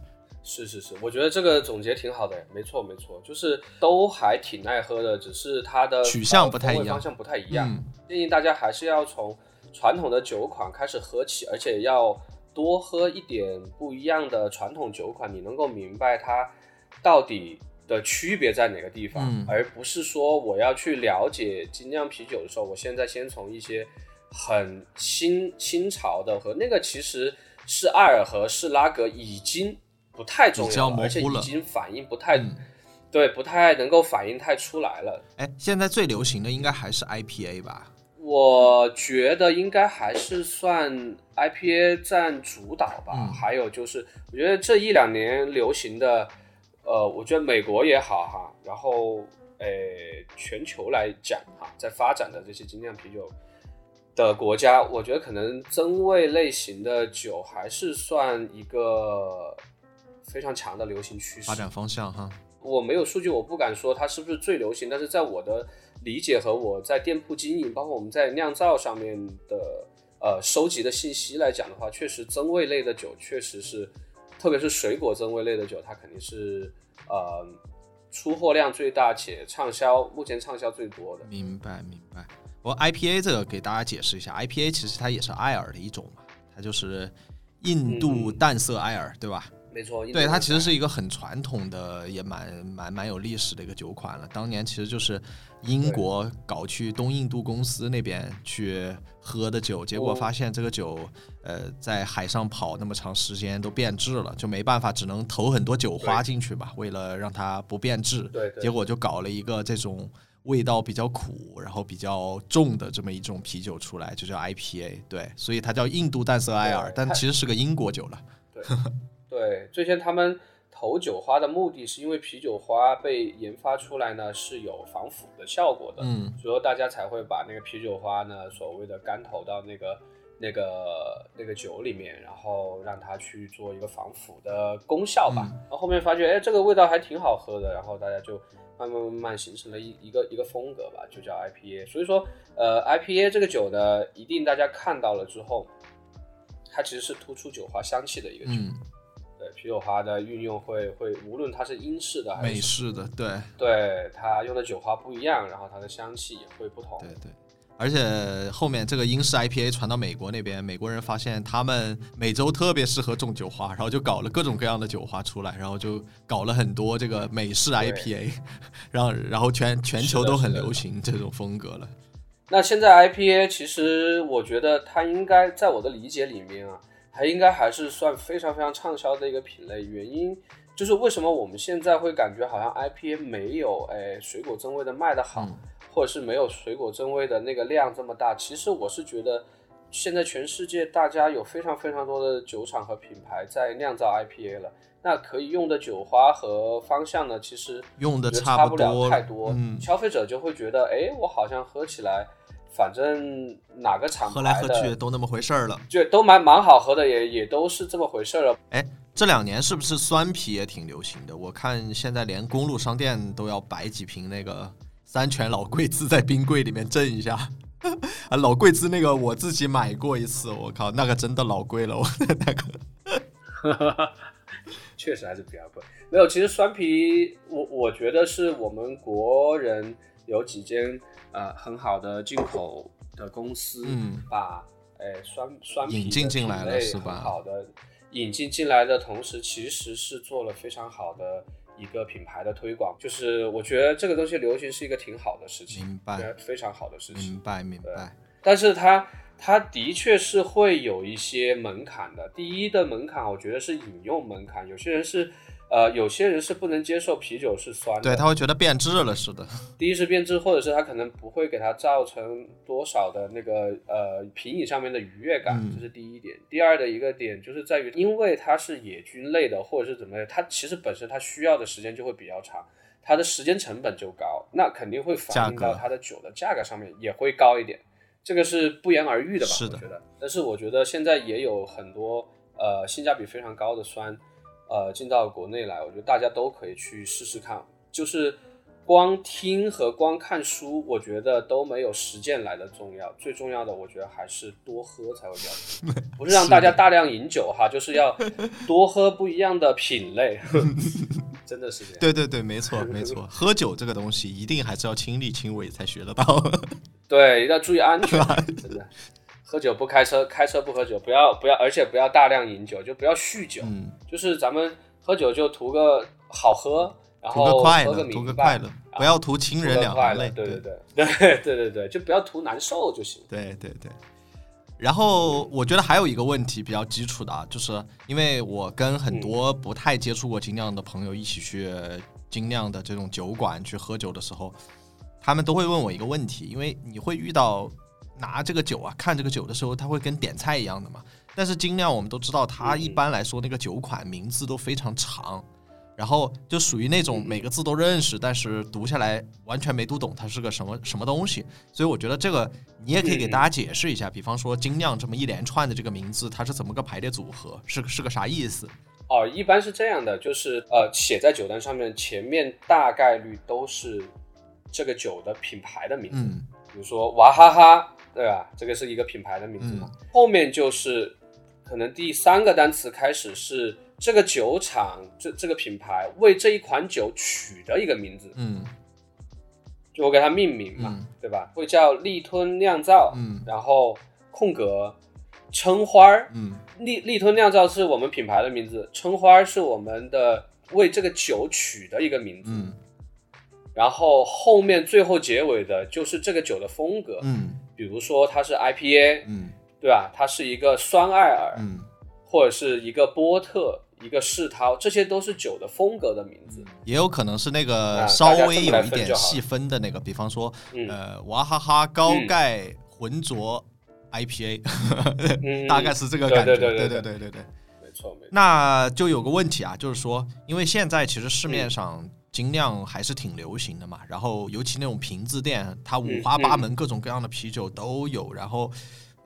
是是是，我觉得这个总结挺好的，没错没错，就是都还挺耐喝的，只是它的取向不太一样，方向不太一样。建议大家还是要从。传统的酒款开始喝起，而且要多喝一点不一样的传统酒款，你能够明白它到底的区别在哪个地方，而不是说我要去了解精酿啤酒的时候，我现在先从一些很新新潮的和那个其实是艾尔和是拉格已经不太重要，而且已经反应不太对，不太能够反应太出来了。哎，现在最流行的应该还是 IPA 吧？我觉得应该还是算 IPA 占主导吧，还有就是，我觉得这一两年流行的，呃，我觉得美国也好哈，然后，诶，全球来讲哈，在发展的这些精酿啤酒的国家，我觉得可能增味类型的酒还是算一个非常强的流行趋势发展方向哈。我没有数据，我不敢说它是不是最流行，但是在我的。理解和我在店铺经营，包括我们在酿造上面的呃收集的信息来讲的话，确实增味类的酒确实是，特别是水果增味类的酒，它肯定是呃出货量最大且畅销，目前畅销最多的。明白明白。我 IPA 这个给大家解释一下，IPA 其实它也是艾尔的一种嘛，它就是印度淡色艾尔，对吧？没错，对它其实是一个很传统的，也蛮蛮蛮有历史的一个酒款了。当年其实就是英国搞去东印度公司那边去喝的酒，结果发现这个酒，呃，在海上跑那么长时间都变质了，就没办法，只能投很多酒花进去吧，为了让它不变质。对，结果就搞了一个这种味道比较苦，然后比较重的这么一种啤酒出来，就叫 IPA。对，所以它叫印度淡色艾尔，但其实是个英国酒了。[laughs] 对。[laughs] 对，最先他们投酒花的目的是因为啤酒花被研发出来呢是有防腐的效果的，嗯，所以说大家才会把那个啤酒花呢所谓的干投到那个那个那个酒里面，然后让它去做一个防腐的功效吧。然后后面发觉，哎，这个味道还挺好喝的，然后大家就慢慢慢慢形成了一一个一个风格吧，就叫 IPA。所以说，呃，IPA 这个酒呢，一定大家看到了之后，它其实是突出酒花香气的一个酒。啤酒花的运用会会，无论它是英式的还是美式的，对对，它用的酒花不一样，然后它的香气也会不同。对对，而且后面这个英式 IPA 传到美国那边，美国人发现他们美洲特别适合种酒花，然后就搞了各种各样的酒花出来，然后就搞了很多这个美式 IPA，然后然后全全球都很流行这种风格了。那现在 IPA 其实我觉得它应该在我的理解里面啊。还应该还是算非常非常畅销的一个品类，原因就是为什么我们现在会感觉好像 IPA 没有哎水果增味的卖的好，或者是没有水果增味的那个量这么大？其实我是觉得现在全世界大家有非常非常多的酒厂和品牌在酿造 IPA 了，那可以用的酒花和方向呢，其实用的差不了太多，嗯，消费者就会觉得，哎，我好像喝起来，反正哪个厂牌喝来喝去都那么回事儿了，就都蛮蛮好喝的，也也都是这么回事儿了。哎，这两年是不是酸啤也挺流行的？我看现在连公路商店都要摆几瓶那个三全老贵滋在冰柜里面镇一下。[laughs] 啊，老贵滋那个我自己买过一次，我靠，那个真的老贵了，我那个，[laughs] 确实还是比较贵。没有，其实酸啤，我我觉得是我们国人有几间呃很好的进口的公司，嗯，把哎酸酸啤引进进来了是吧？好的，引进进来的同时，其实是做了非常好的。一个品牌的推广，就是我觉得这个东西流行是一个挺好的事情，明白，非常好的事情，明白明白。但是它它的确是会有一些门槛的。第一的门槛，我觉得是引用门槛，有些人是。呃，有些人是不能接受啤酒是酸的，对他会觉得变质了似的。[laughs] 第一是变质，或者是他可能不会给他造成多少的那个呃品饮上面的愉悦感，这是第一点。第二的一个点就是在于，因为它是野菌类的，或者是怎么样，它其实本身它需要的时间就会比较长，它的时间成本就高，那肯定会反映到它的酒的价格上面也会高一点，这个是不言而喻的吧？是的。但是我觉得现在也有很多呃性价比非常高的酸。呃，进到国内来，我觉得大家都可以去试试看。就是光听和光看书，我觉得都没有实践来的重要。最重要的，我觉得还是多喝才会比较。[laughs] 不是让大家大量饮酒哈，就是要多喝不一样的品类。[laughs] 真的是这样。对对对，没错没错。喝酒这个东西，一定还是要亲力亲为才学得到。[laughs] 对，要注意安全，真的。喝酒不开车，开车不喝酒，不要不要，而且不要大量饮酒，就不要酗酒。嗯，就是咱们喝酒就图个好喝，然后喝个明白，图个快乐，不要图亲人两行泪。对对对对 [laughs] 对对对，就不要图难受就行。对对对。然后我觉得还有一个问题比较基础的啊，就是因为我跟很多不太接触过精酿的朋友一起去精酿的这种酒馆去喝酒的时候，他们都会问我一个问题，因为你会遇到。拿这个酒啊，看这个酒的时候，它会跟点菜一样的嘛。但是精酿我们都知道，它一般来说那个酒款名字都非常长，然后就属于那种每个字都认识，但是读下来完全没读懂它是个什么什么东西。所以我觉得这个你也可以给大家解释一下，比方说精酿这么一连串的这个名字，它是怎么个排列组合，是是个啥意思？哦，一般是这样的，就是呃写在酒单上面，前面大概率都是这个酒的品牌的名字，比如说娃哈哈。对吧？这个是一个品牌的名字嘛？后面就是可能第三个单词开始是这个酒厂这这个品牌为这一款酒取的一个名字，嗯，就我给它命名嘛，对吧？会叫立吞酿造，嗯，然后空格春花儿，嗯，立立吞酿造是我们品牌的名字，春花儿是我们的为这个酒取的一个名字，嗯，然后后面最后结尾的就是这个酒的风格，嗯。比如说它是 IPA，嗯，对吧？它是一个酸艾尔，嗯，或者是一个波特，一个世涛，这些都是酒的风格的名字。也有可能是那个稍微有一点细分的那个，比方说，呃，娃哈哈高钙浑浊 IPA，[laughs] 大概是这个感觉。对对对对对对，没错没错。那就有个问题啊，就是说，因为现在其实市面上。精酿还是挺流行的嘛，然后尤其那种瓶子店，它五花八门，各种各样的啤酒都有。然后，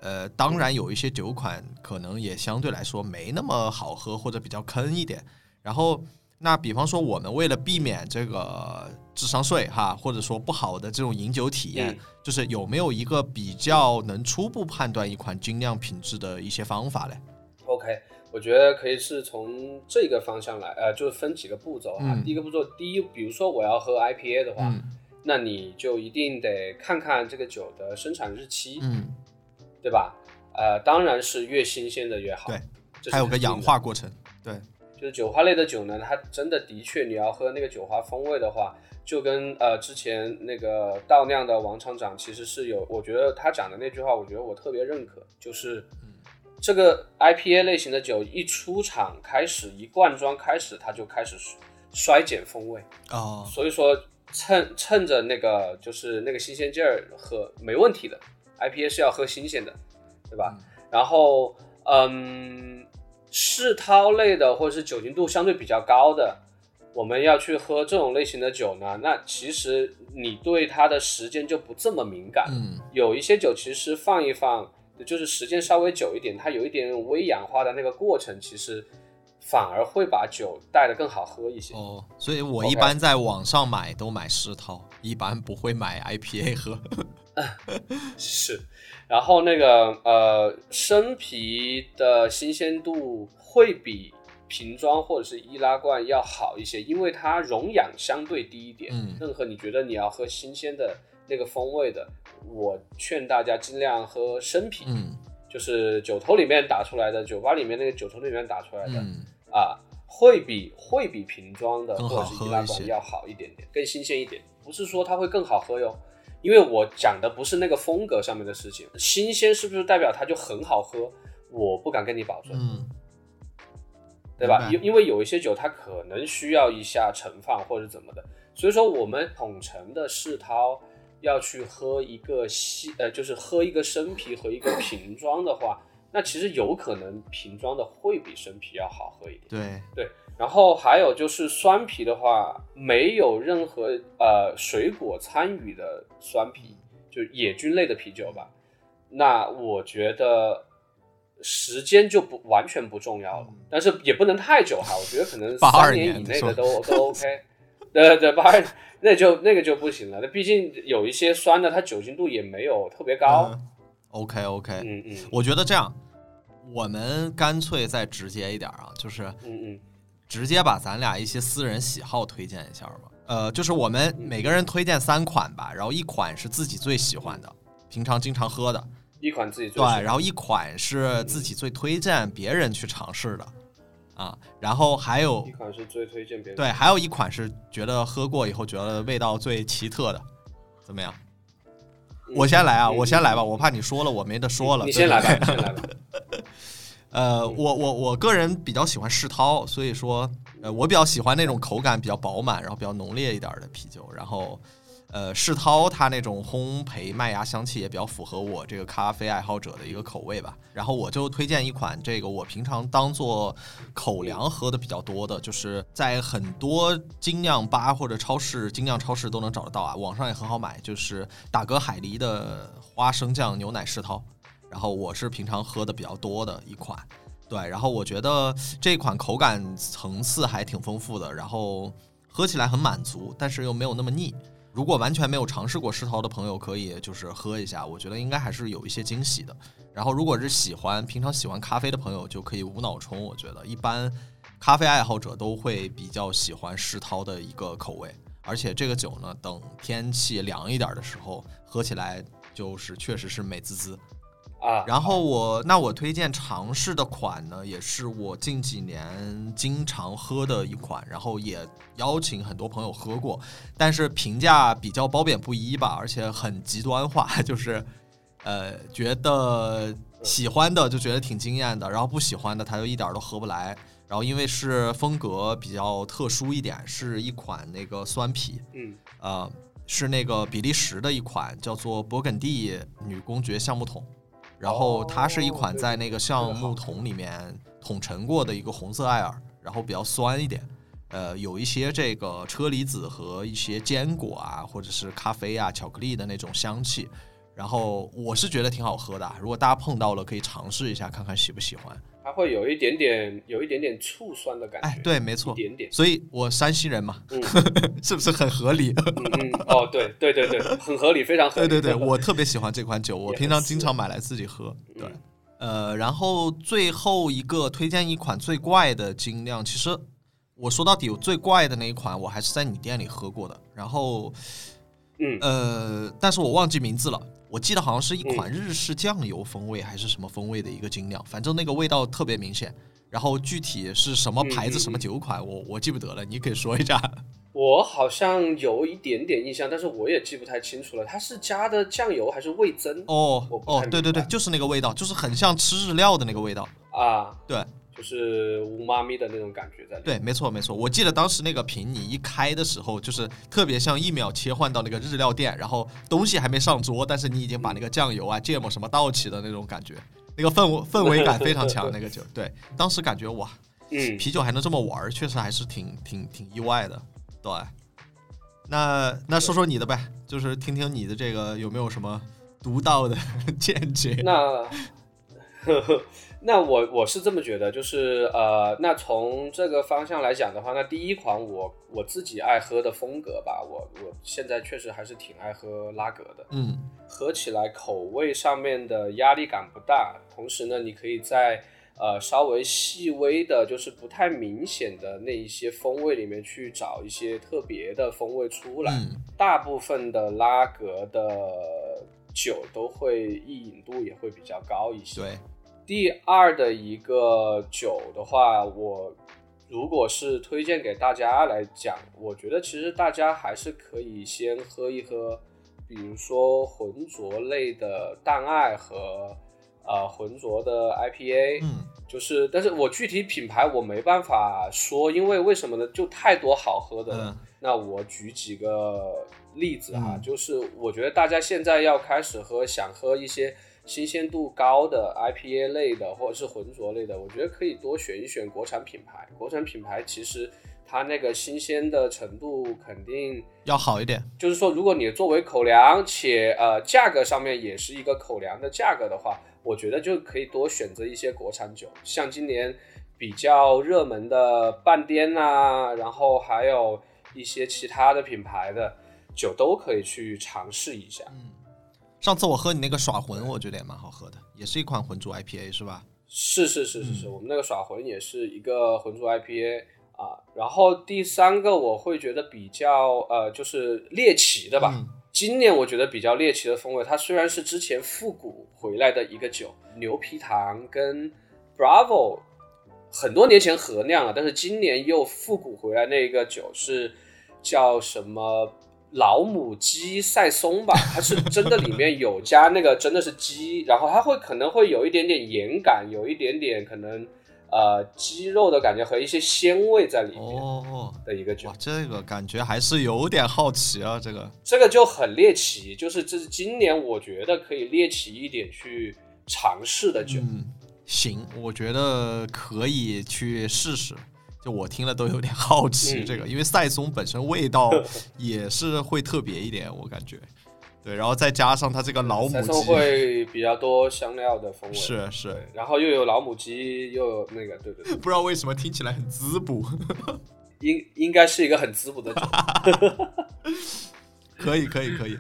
呃，当然有一些酒款可能也相对来说没那么好喝，或者比较坑一点。然后，那比方说我们为了避免这个智商税哈，或者说不好的这种饮酒体验，就是有没有一个比较能初步判断一款精酿品质的一些方法嘞？OK。我觉得可以是从这个方向来，呃，就是分几个步骤哈。第一个步骤，第一，比如说我要喝 IPA 的话，那你就一定得看看这个酒的生产日期，嗯，对吧？呃，当然是越新鲜的越好。对，还有个氧化过程。对，就是酒花类的酒呢，它真的的确，你要喝那个酒花风味的话，就跟呃之前那个倒酿的王厂长其实是有，我觉得他讲的那句话，我觉得我特别认可，就是。这个 IPA 类型的酒一出厂开始一灌装开始，它就开始衰减风味哦，所以说趁趁着那个就是那个新鲜劲儿喝没问题的，IPA 是要喝新鲜的，对吧？然后，嗯，世涛类的或者是酒精度相对比较高的，我们要去喝这种类型的酒呢，那其实你对它的时间就不这么敏感。嗯，有一些酒其实放一放，就是时间稍微久一点，它有一点微氧化的那个过程，其实反而会把酒带的更好喝一些。哦，所以我一般在网上买都买世涛，一般不会买 IPA 喝。[laughs] 是。然后那个呃，生啤的新鲜度会比瓶装或者是易拉罐要好一些，因为它溶氧相对低一点。嗯，任何你觉得你要喝新鲜的那个风味的，我劝大家尽量喝生啤。嗯，就是酒头里面打出来的，酒吧里面那个酒头里面打出来的，嗯啊，会比会比瓶装的或者是易拉罐要好一点点，更新鲜一点。不是说它会更好喝哟。因为我讲的不是那个风格上面的事情，新鲜是不是代表它就很好喝？我不敢跟你保证，嗯，对吧？因因为有一些酒它可能需要一下盛放或者怎么的，所以说我们统称的世涛要去喝一个西呃，就是喝一个生啤和一个瓶装的话，那其实有可能瓶装的会比生啤要好喝一点。对对，然后还有就是酸啤的话，没有任何呃水果参与的酸啤，就野菌类的啤酒吧。那我觉得时间就不完全不重要了，但是也不能太久哈。我觉得可能82三年以内的都都 OK。对对对，八二那就那个就不行了。那毕竟有一些酸的，它酒精度也没有特别高。嗯 OK OK，嗯嗯我觉得这样，我们干脆再直接一点啊，就是嗯嗯直接把咱俩一些私人喜好推荐一下吧。呃，就是我们每个人推荐三款吧，然后一款是自己最喜欢的，平常经常喝的，一款自己最对喜，欢然后一款是自己最推荐别人去尝试的，啊，然后还有一款是最推荐别人。对，还有一款是觉得喝过以后觉得味道最奇特的，怎么样？嗯我先来啊，嗯我先来吧，我怕你说了我没得说了。对你先来吧，先来吧。[laughs] 呃，我我我个人比较喜欢世涛，所以说，呃，我比较喜欢那种口感比较饱满，然后比较浓烈一点的啤酒。然后，呃，世涛它那种烘焙麦芽香气也比较符合我这个咖啡爱好者的一个口味吧。然后我就推荐一款这个我平常当做口粮喝的比较多的，就是在很多精酿吧或者超市、精酿超市都能找得到啊，网上也很好买，就是打嗝海狸的花生酱牛奶世涛。然后我是平常喝的比较多的一款，对，然后我觉得这款口感层次还挺丰富的，然后喝起来很满足，但是又没有那么腻。如果完全没有尝试过世涛的朋友，可以就是喝一下，我觉得应该还是有一些惊喜的。然后如果是喜欢平常喜欢咖啡的朋友，就可以无脑冲。我觉得一般咖啡爱好者都会比较喜欢世涛的一个口味，而且这个酒呢，等天气凉一点的时候喝起来就是确实是美滋滋。啊，然后我那我推荐尝试的款呢，也是我近几年经常喝的一款，然后也邀请很多朋友喝过，但是评价比较褒贬不一吧，而且很极端化，[laughs] 就是呃觉得喜欢的就觉得挺惊艳的，然后不喜欢的他就一点儿都喝不来。然后因为是风格比较特殊一点，是一款那个酸啤，嗯呃，是那个比利时的一款叫做勃艮第女公爵橡木桶。然后它是一款在那个橡木桶里面桶陈过的一个红色艾尔，然后比较酸一点，呃，有一些这个车厘子和一些坚果啊，或者是咖啡啊、巧克力的那种香气。然后我是觉得挺好喝的，啊如果大家碰到了，可以尝试一下，看看喜不喜欢。它会有一点点，有一点点醋酸的感觉。哎，对，没错一，点点。所以我山西人嘛，嗯 [laughs] 是不是很合理？嗯嗯，哦，对对对对，很合理，非常合理。对对对，我特别喜欢这款酒，我 [laughs] 平常经常买来自己喝。对嗯，呃，然后最后一个推荐一款最怪的精酿，其实我说到底，我最怪的那一款，我还是在你店里喝过的。然后，嗯呃，但是我忘记名字了。我记得好像是一嗯款日式酱油风味还是什么风味的一个精酿，反正那个味道特别明显。然后具体是什么牌子、什么酒款，我我记不得了，你可以说一下。[laughs] 我好像有一点点印象，但是我也记不太清楚了。它是加的酱油还是味增？哦哦，对对对，就是那个味道，就是很像吃日料的那个味道。啊，对，就是无妈咪的那种感觉在。对，没错没错。我记得当时那个屏你一开的时候，就是特别像一秒切换到那个日料店，然后东西还没上桌，但是你已经把那个酱油啊、芥末什么倒起的那种感觉，那个氛围氛围感非常强。[laughs] 那个酒，对，当时感觉哇，嗯，啤酒还能这么玩，确实还是挺挺挺意外的。对，那那说说你的呗，就是听听你的这个有没有什么独到的 [laughs] 见解？那。呵呵，那我我是这么觉得，就是呃，那从这个方向来讲的话，那第一款我我自己爱喝的风格吧，我我现在确实还是挺爱喝拉格的，嗯，喝起来口味上面的压力感不大，同时呢，你可以在呃稍微细微的，就是不太明显的那一些风味里面去找一些特别的风味出来。大部分的拉格的。酒都会易饮度也会比较高一些。对，第二的一个酒的话，我如果是推荐给大家来讲，我觉得其实大家还是可以先喝一喝，比如说浑浊类的淡艾和呃浑浊的 IPA。嗯，就是，但是我具体品牌我没办法说，因为为什么呢？就太多好喝的。那我举几个。例子哈，就是我觉得大家现在要开始喝，想喝一些新鲜度高的 IPA 类的或者是浑浊类的，我觉得可以多选一选国产品牌。国产品牌其实它那个新鲜的程度肯定要好一点。就是说，如果你作为口粮，且呃价格上面也是一个口粮的价格的话，我觉得就可以多选择一些国产酒，像今年比较热门的半颠啊，然后还有一些其他的品牌的。酒都可以去尝试一下。嗯，上次我喝你那个耍魂，我觉得也蛮好喝的，也是一款浑浊 IPA 是吧？是是是是是，我们那个耍魂也是一个浑浊 IPA 啊。然后第三个我会觉得比较呃，就是猎奇的吧。今年我觉得比较猎奇的风味，它虽然是之前复古回来的一个酒，牛皮糖跟 Bravo 很多年前合酿了，但是今年又复古回来那个酒是叫什么？老母鸡赛松吧，[laughs] 它是真的里面有加那个真的是鸡，然后它会可能会有一点点盐感，有一点点可能呃鸡肉的感觉和一些鲜味在里面的一个酒。哇，这个感觉还是有点好奇啊，这个这个就很猎奇，就是这是今年我觉得可以猎奇一点去尝试的酒。嗯，行，我觉得可以去试试。就我听了都有点好奇，这个，因为赛松本身味道也是会特别一点，我感觉，对，然后再加上它这个老母鸡，会比较多香料的风味，是是，然后又有老母鸡，又有那个，对对，不知道为什么听起来很滋补，[laughs] 应应该是一个很滋补的酒，[laughs] 可以可以可以，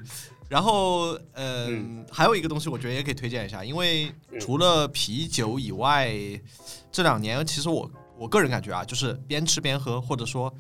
然后嗯，还有一个东西，我觉得也可以推荐一下，因为除了啤酒以外，这两年其实我。我个人感觉啊，就是边吃边喝，或者说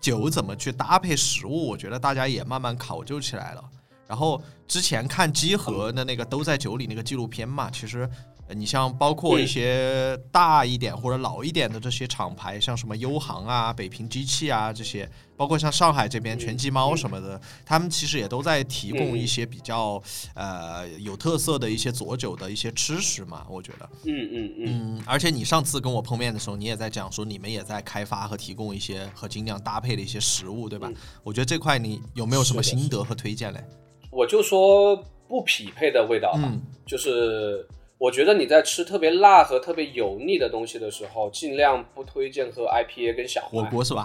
酒怎么去搭配食物，我觉得大家也慢慢考究起来了。然后之前看基和的那个都在酒里那个纪录片嘛，其实。你像包括一些大一点或者老一点的这些厂牌，像什么优航啊、北平机器啊这些，包括像上海这边全鸡猫什么的，他们其实也都在提供一些比较呃有特色的一些佐酒的一些吃食嘛。我觉得，嗯嗯嗯。而且你上次跟我碰面的时候，你也在讲说你们也在开发和提供一些和精酿搭配的一些食物，对吧？我觉得这块你有没有什么心得和推荐嘞？我就说不匹配的味道吧，就是。我觉得你在吃特别辣和特别油腻的东西的时候，尽量不推荐喝 IPA 跟小麦。火锅是吧？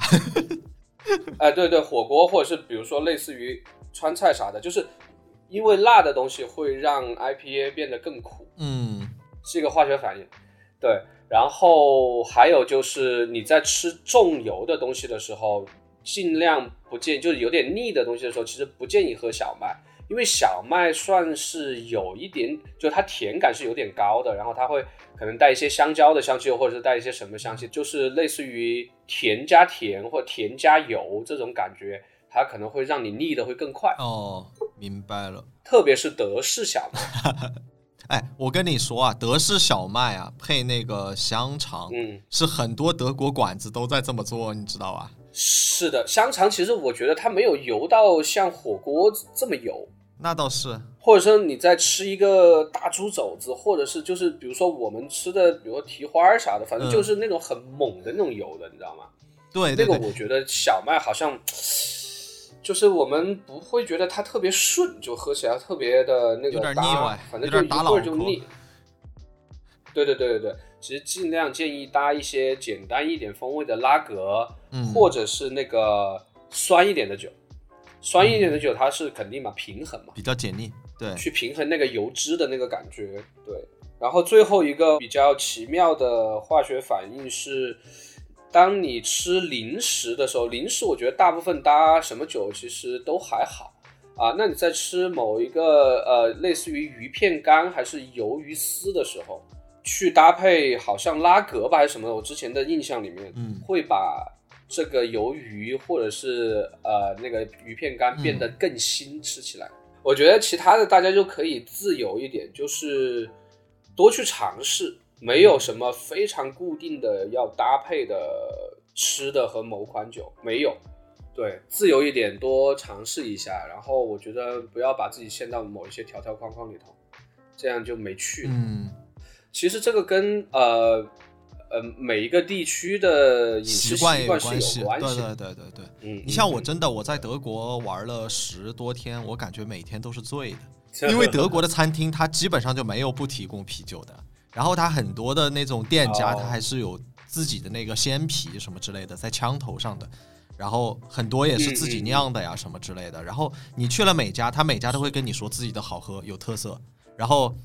[laughs] 哎，对对，火锅或者是比如说类似于川菜啥的，就是因为辣的东西会让 IPA 变得更苦。嗯，是一个化学反应。对，然后还有就是你在吃重油的东西的时候，尽量不建，就是有点腻的东西的时候，其实不建议喝小麦。因为小麦算是有一点，就它甜感是有点高的，然后它会可能带一些香蕉的香气，或者是带一些什么香气，就是类似于甜加甜或甜加油这种感觉，它可能会让你腻的会更快。哦，明白了。特别是德式小麦，[laughs] 哎，我跟你说啊，德式小麦啊，配那个香肠，嗯，是很多德国馆子都在这么做，你知道吧？是的，香肠其实我觉得它没有油到像火锅这么油。那倒是，或或者说你在吃一个大猪肘子，或者是就是比如说我们吃的，比如说蹄花啥的，反正就是那种很猛的那种油的，你知道吗？对，那个我觉得小麦好像就是我们不会觉得它特别顺，就喝起来特别的那个搭，反正就一会儿就腻。对对对对对，其实尽量建议搭一些简单一点风味的拉格，或者是那个酸一点的酒。酸一点的酒它是肯定嘛，平衡嘛，比较解腻，对，去平衡那个油脂的那个感觉，对。然后最后一个比较奇妙的化学反应是，当你吃零食的时候，零食我觉得大部分搭什么酒其实都还好啊。那你在吃某一个呃类似于鱼片干还是鱿鱼丝的时候，去搭配好像拉格吧还是什么？我之前的印象里面，嗯，会把这个鱿鱼或者是呃那个鱼片干变得更新，吃起来。我觉得其他的大家就可以自由一点，就是多去尝试，没有什么非常固定的要搭配的吃的和某款酒，没有。对，自由一点，多尝试一下。然后我觉得不要把自己陷到某一些条条框框里头，这样就没趣。嗯。其实这个跟呃呃每一个地区的饮食习惯也有关系，对对对对对。嗯，你像我真的我在德国玩了十多天，我感觉每天都是醉的，[laughs] 因为德国的餐厅它基本上就没有不提供啤酒的，然后它很多的那种店家它还是有自己的那个鲜啤什么之类的在枪头上的，然后很多也是自己酿的呀什么之类的，然后你去了每家，他每家都会跟你说自己的好喝有特色，然后。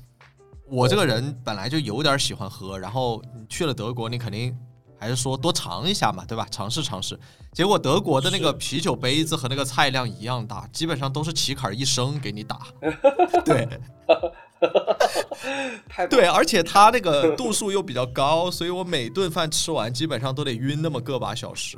我这个人本来就有点喜欢喝，然后你去了德国，你肯定还是说多尝一下嘛，对吧？尝试尝试。结果德国的那个啤酒杯子和那个菜量一样大，基本上都是齐坎儿一升给你打。[laughs] 对，[laughs] [laughs] 对，而且它那个度数又比较高，所以我每顿饭吃完基本上都得晕那么个把小时。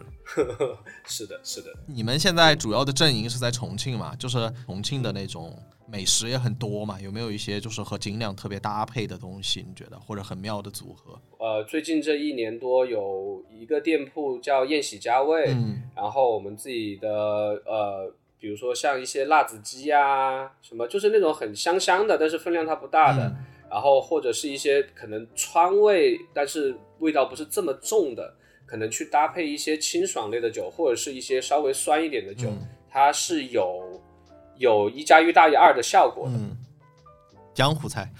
[laughs] 是的，是的。你们现在主要的阵营是在重庆嘛？就是重庆的那种。美食也很多嘛，有没有一些就是和景两特别搭配的东西？你觉得或者很妙的组合？呃，最近这一年多有一个店铺叫宴喜家味，嗯，然后我们自己的呃，比如说像一些辣子鸡啊，什么就是那种很香香的，但是分量它不大的，然后或者是一些可能川味，但是味道不是这么重的，可能去搭配一些清爽类的酒，或者是一些稍微酸一点的酒，它是有。有一加一大于二的效果的，江湖菜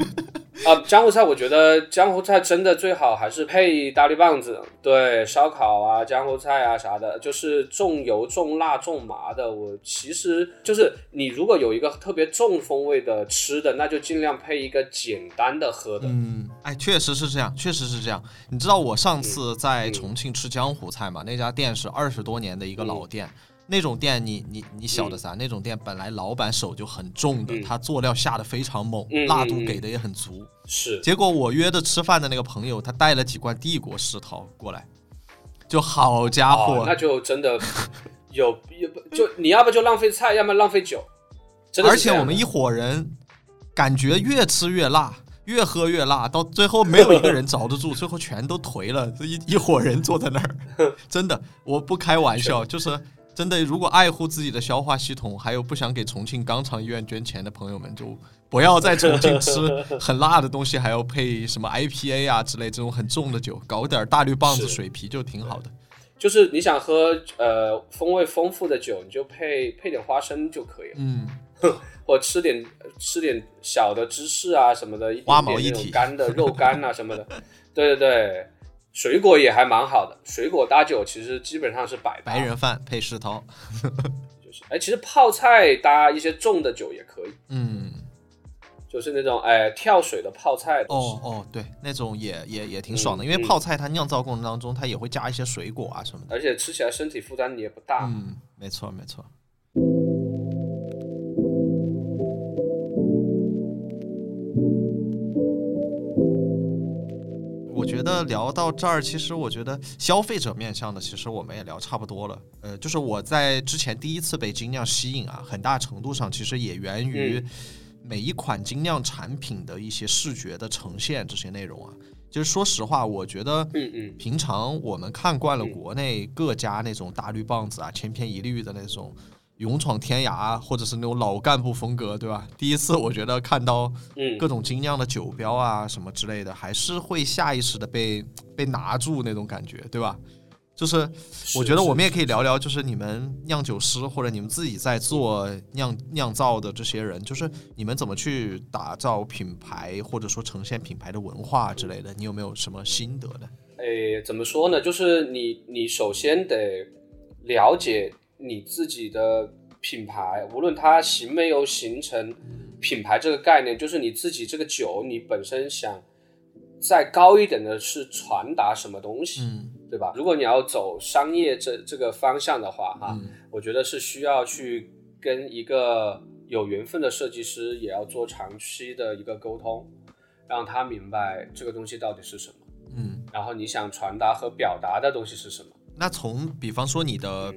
[laughs] 啊，江湖菜，我觉得江湖菜真的最好还是配大绿棒子，对，烧烤啊，江湖菜啊啥的，就是重油、重辣、重麻的。我其实就是你如果有一个特别重风味的吃的，那就尽量配一个简单的喝的。嗯，哎，确实是这样，确实是这样。你知道我上次在重庆吃江湖菜嘛？那家店是二十多年的一个老店。那种店，你你你晓得噻？那种店本来老板手就很重的，他佐料下的非常猛，辣度给的也很足。是。结果我约的吃饭的那个朋友，他带了几罐帝国世涛过来，就好家伙，那就真的 [laughs] 有有就你要不就浪费菜，要么浪费酒。而且我们一伙人感觉越吃越辣，越喝越辣，到最后没有一个人着得住，最后全都颓了。这一一伙人坐在那儿，[laughs] 真的，我不开玩笑，就是。真的，如果爱护自己的消化系统，还有不想给重庆肛肠医院捐钱的朋友们，就不要在重庆吃很辣的东西，还要配什么 IPA 啊之类这种很重的酒，搞点大绿棒子、水啤就挺好的。就是你想喝呃风味丰富的酒，你就配配点花生就可以了。嗯，[laughs] 或吃点吃点小的芝士啊什么的，花毛一体干的肉干啊什么的。对对对。水果也还蛮好的，水果搭酒其实基本上是百白人饭配石头，[laughs] 就是哎，其实泡菜搭一些重的酒也可以，嗯，就是那种哎跳水的泡菜，哦哦，对，那种也也也挺爽的，因为泡菜它酿造过程当中它也会加一些水果啊什么的，而且吃起来身体负担也不大，嗯，没错没错。得聊到这儿，其实我觉得消费者面向的，其实我们也聊差不多了。呃，就是我在之前第一次被精酿吸引啊，很大程度上其实也源于每一款精酿产品的一些视觉的呈现这些内容啊。就是说实话，我觉得，嗯嗯，平常我们看惯了国内各家那种大绿棒子啊，千篇一律的那种。勇闯天涯，或者是那种老干部风格，对吧？第一次我觉得看到各种精酿的酒标啊什么之类的，还是会下意识的被被拿住那种感觉，对吧？就是我觉得我们也可以聊聊，就是你们酿酒师或者你们自己在做酿酿造的这些人，就是你们怎么去打造品牌，或者说呈现品牌的文化之类的，你有没有什么心得呢？诶，怎么说呢？就是你你首先得了解你自己的品牌，无论它形没有形成品牌这个概念，就是你自己这个酒，你本身想再高一点的是传达什么东西。对吧？如果你要走商业这这个方向的话，哈，我觉得是需要去跟一个有缘分的设计师，也要做长期的一个沟通，让他明白这个东西到底是什么，嗯，然后你想传达和表达的东西是什么。那从比方说你的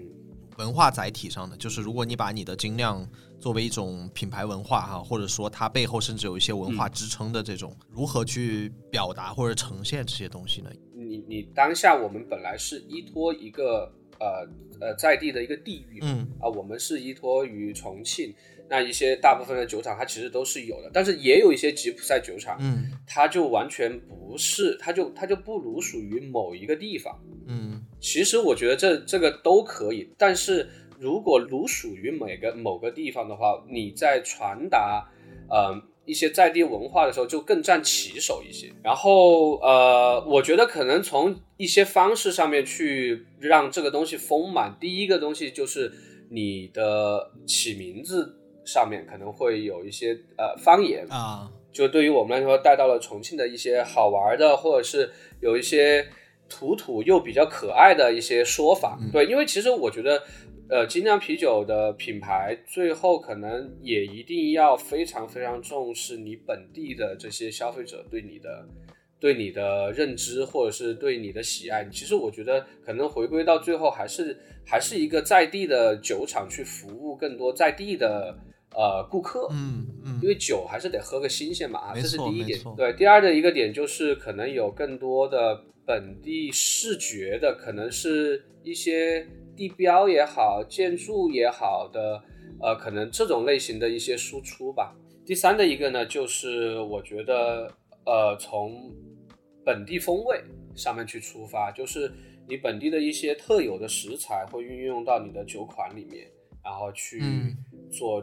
文化载体上的，就是如果你把你的精酿作为一种品牌文化哈，或者说它背后甚至有一些文化支撑的这种，如何去表达或者呈现这些东西呢？你你当下我们本来是依托一个呃呃在地的一个地域，嗯啊，我们是依托于重庆，那一些大部分的酒厂它其实都是有的，但是也有一些吉普赛酒厂，嗯，它就完全不是，它就它就不如属于某一个地方，嗯，其实我觉得这这个都可以，但是如果如属于每个某个地方的话，你在传达，呃。一些在地文化的时候就更占旗手一些，然后呃，我觉得可能从一些方式上面去让这个东西丰满。第一个东西就是你的起名字上面可能会有一些呃方言啊，就对于我们来说带到了重庆的一些好玩的，或者是有一些土土又比较可爱的一些说法。对，因为其实我觉得。呃，精酿啤酒的品牌最后可能也一定要非常非常重视你本地的这些消费者对你的对你的认知，或者是对你的喜爱。其实我觉得可能回归到最后还是还是一个在地的酒厂去服务更多在地的呃顾客。嗯嗯，因为酒还是得喝个新鲜嘛啊，这是第一点。对，第二的一个点就是可能有更多的本地视觉的，可能是一些。地标也好，建筑也好的，呃，可能这种类型的一些输出吧。第三的一个呢，就是我觉得，呃，从本地风味上面去出发，就是你本地的一些特有的食材会运用到你的酒款里面，然后去做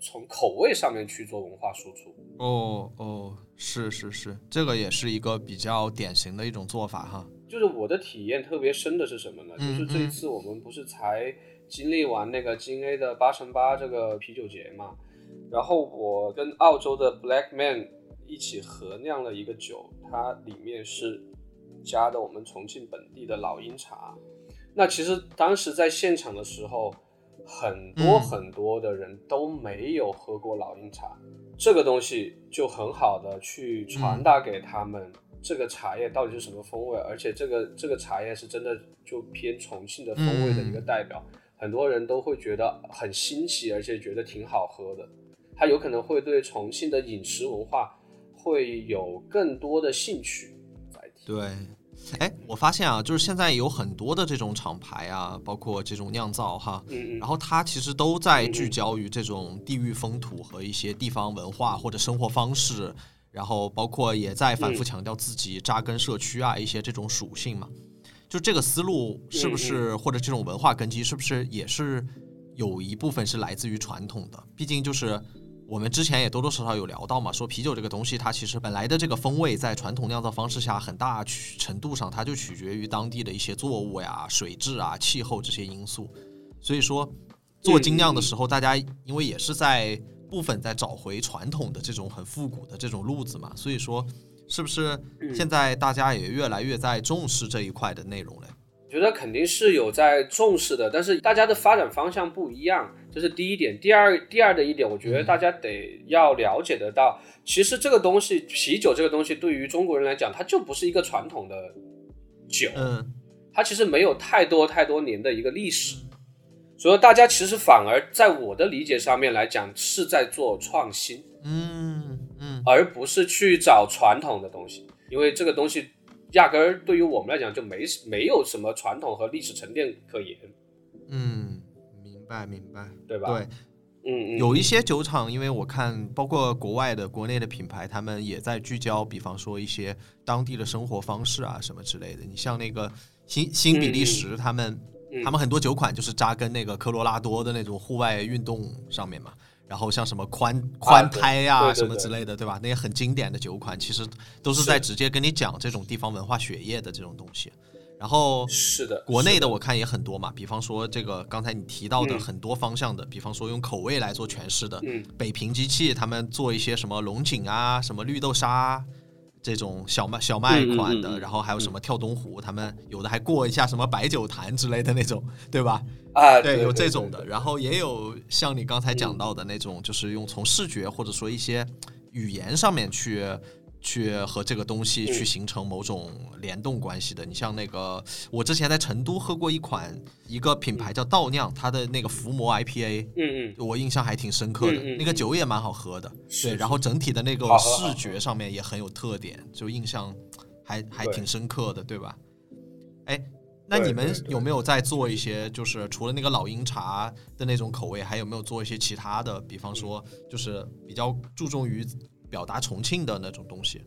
从口味上面去做文化输出。哦哦，是是是，这个也是一个比较典型的一种做法哈。就是我的体验特别深的是什么呢？就是这一次我们不是才经历完那个金 A 的八乘八这个啤酒节嘛，然后我跟澳洲的 Black Man 一起合酿了一个酒，它里面是加的我们重庆本地的老鹰茶。那其实当时在现场的时候，很多很多的人都没有喝过老鹰茶，这个东西就很好的去传达给他们。这个茶叶到底是什么风味？而且这个这个茶叶是真的就偏重庆的风味的一个代表，很多人都会觉得很新奇，而且觉得挺好喝的。它有可能会对重庆的饮食文化会有更多的兴趣。对，哎，我发现啊，就是现在有很多的这种厂牌啊，包括这种酿造哈，嗯嗯，然后它其实都在聚焦于这种地域风土和一些地方文化或者生活方式。然后包括也在反复强调自己扎根社区啊一些这种属性嘛，就这个思路是不是或者这种文化根基是不是也是有一部分是来自于传统的？毕竟就是我们之前也多多少少有聊到嘛，说啤酒这个东西它其实本来的这个风味在传统酿造方式下很大程度上它就取决于当地的一些作物呀、水质啊、气候这些因素，所以说做精酿的时候，大家因为也是在。部分在找回传统的这种很复古的这种路子嘛，所以说是不是现在大家也越来越在重视这一块的内容嘞？我觉得肯定是有在重视的，但是大家的发展方向不一样，这是第一点。第二，第二的一点，我觉得大家得要了解得到，其实这个东西，啤酒这个东西，对于中国人来讲，它就不是一个传统的酒，嗯，它其实没有太多太多年的一个历史。所以大家其实反而在我的理解上面来讲，是在做创新，嗯嗯，而不是去找传统的东西，因为这个东西压根儿对于我们来讲就没没有什么传统和历史沉淀可言。嗯，明白明白，对吧？对，嗯嗯，有一些酒厂，因为我看包括国外的、国内的品牌，他们也在聚焦，比方说一些当地的生活方式啊什么之类的。你像那个新新比利时，他们他们很多酒款就是扎根那个科罗拉多的那种户外运动上面嘛。然后像什么宽宽胎呀什么之类的，对吧？那些很经典的酒款，其实都是在直接跟你讲这种地方文化血液的这种东西。然后是的，国内的我看也很多嘛，比方说这个刚才你提到的很多方向的，比方说用口味来做诠释的，嗯北平机器他们做一些什么龙井啊，什么绿豆沙。这种小麦小麦款的，然后还有什么跳东湖，他们有的还过一下什么白酒坛之类的那种，对吧？啊，对，有这种的，然后也有像你刚才讲到的那种，就是用从视觉或者说一些语言上面去。去和这个东西去形成某种联动关系的，你像那个，我之前在成都喝过一款一个品牌叫倒酿，它的那个伏魔 IPA，嗯。嗯，我印象还挺深刻的，那个酒也蛮好喝的，对，然后整体的那个视觉上面也很有特点，就印象还还挺深刻的，对吧？哎，那你们有没有在做一些，就是除了那个老鹰茶的那种口味，还有没有做一些其他的？比方说，就是比较注重于。表达重庆的那种东西，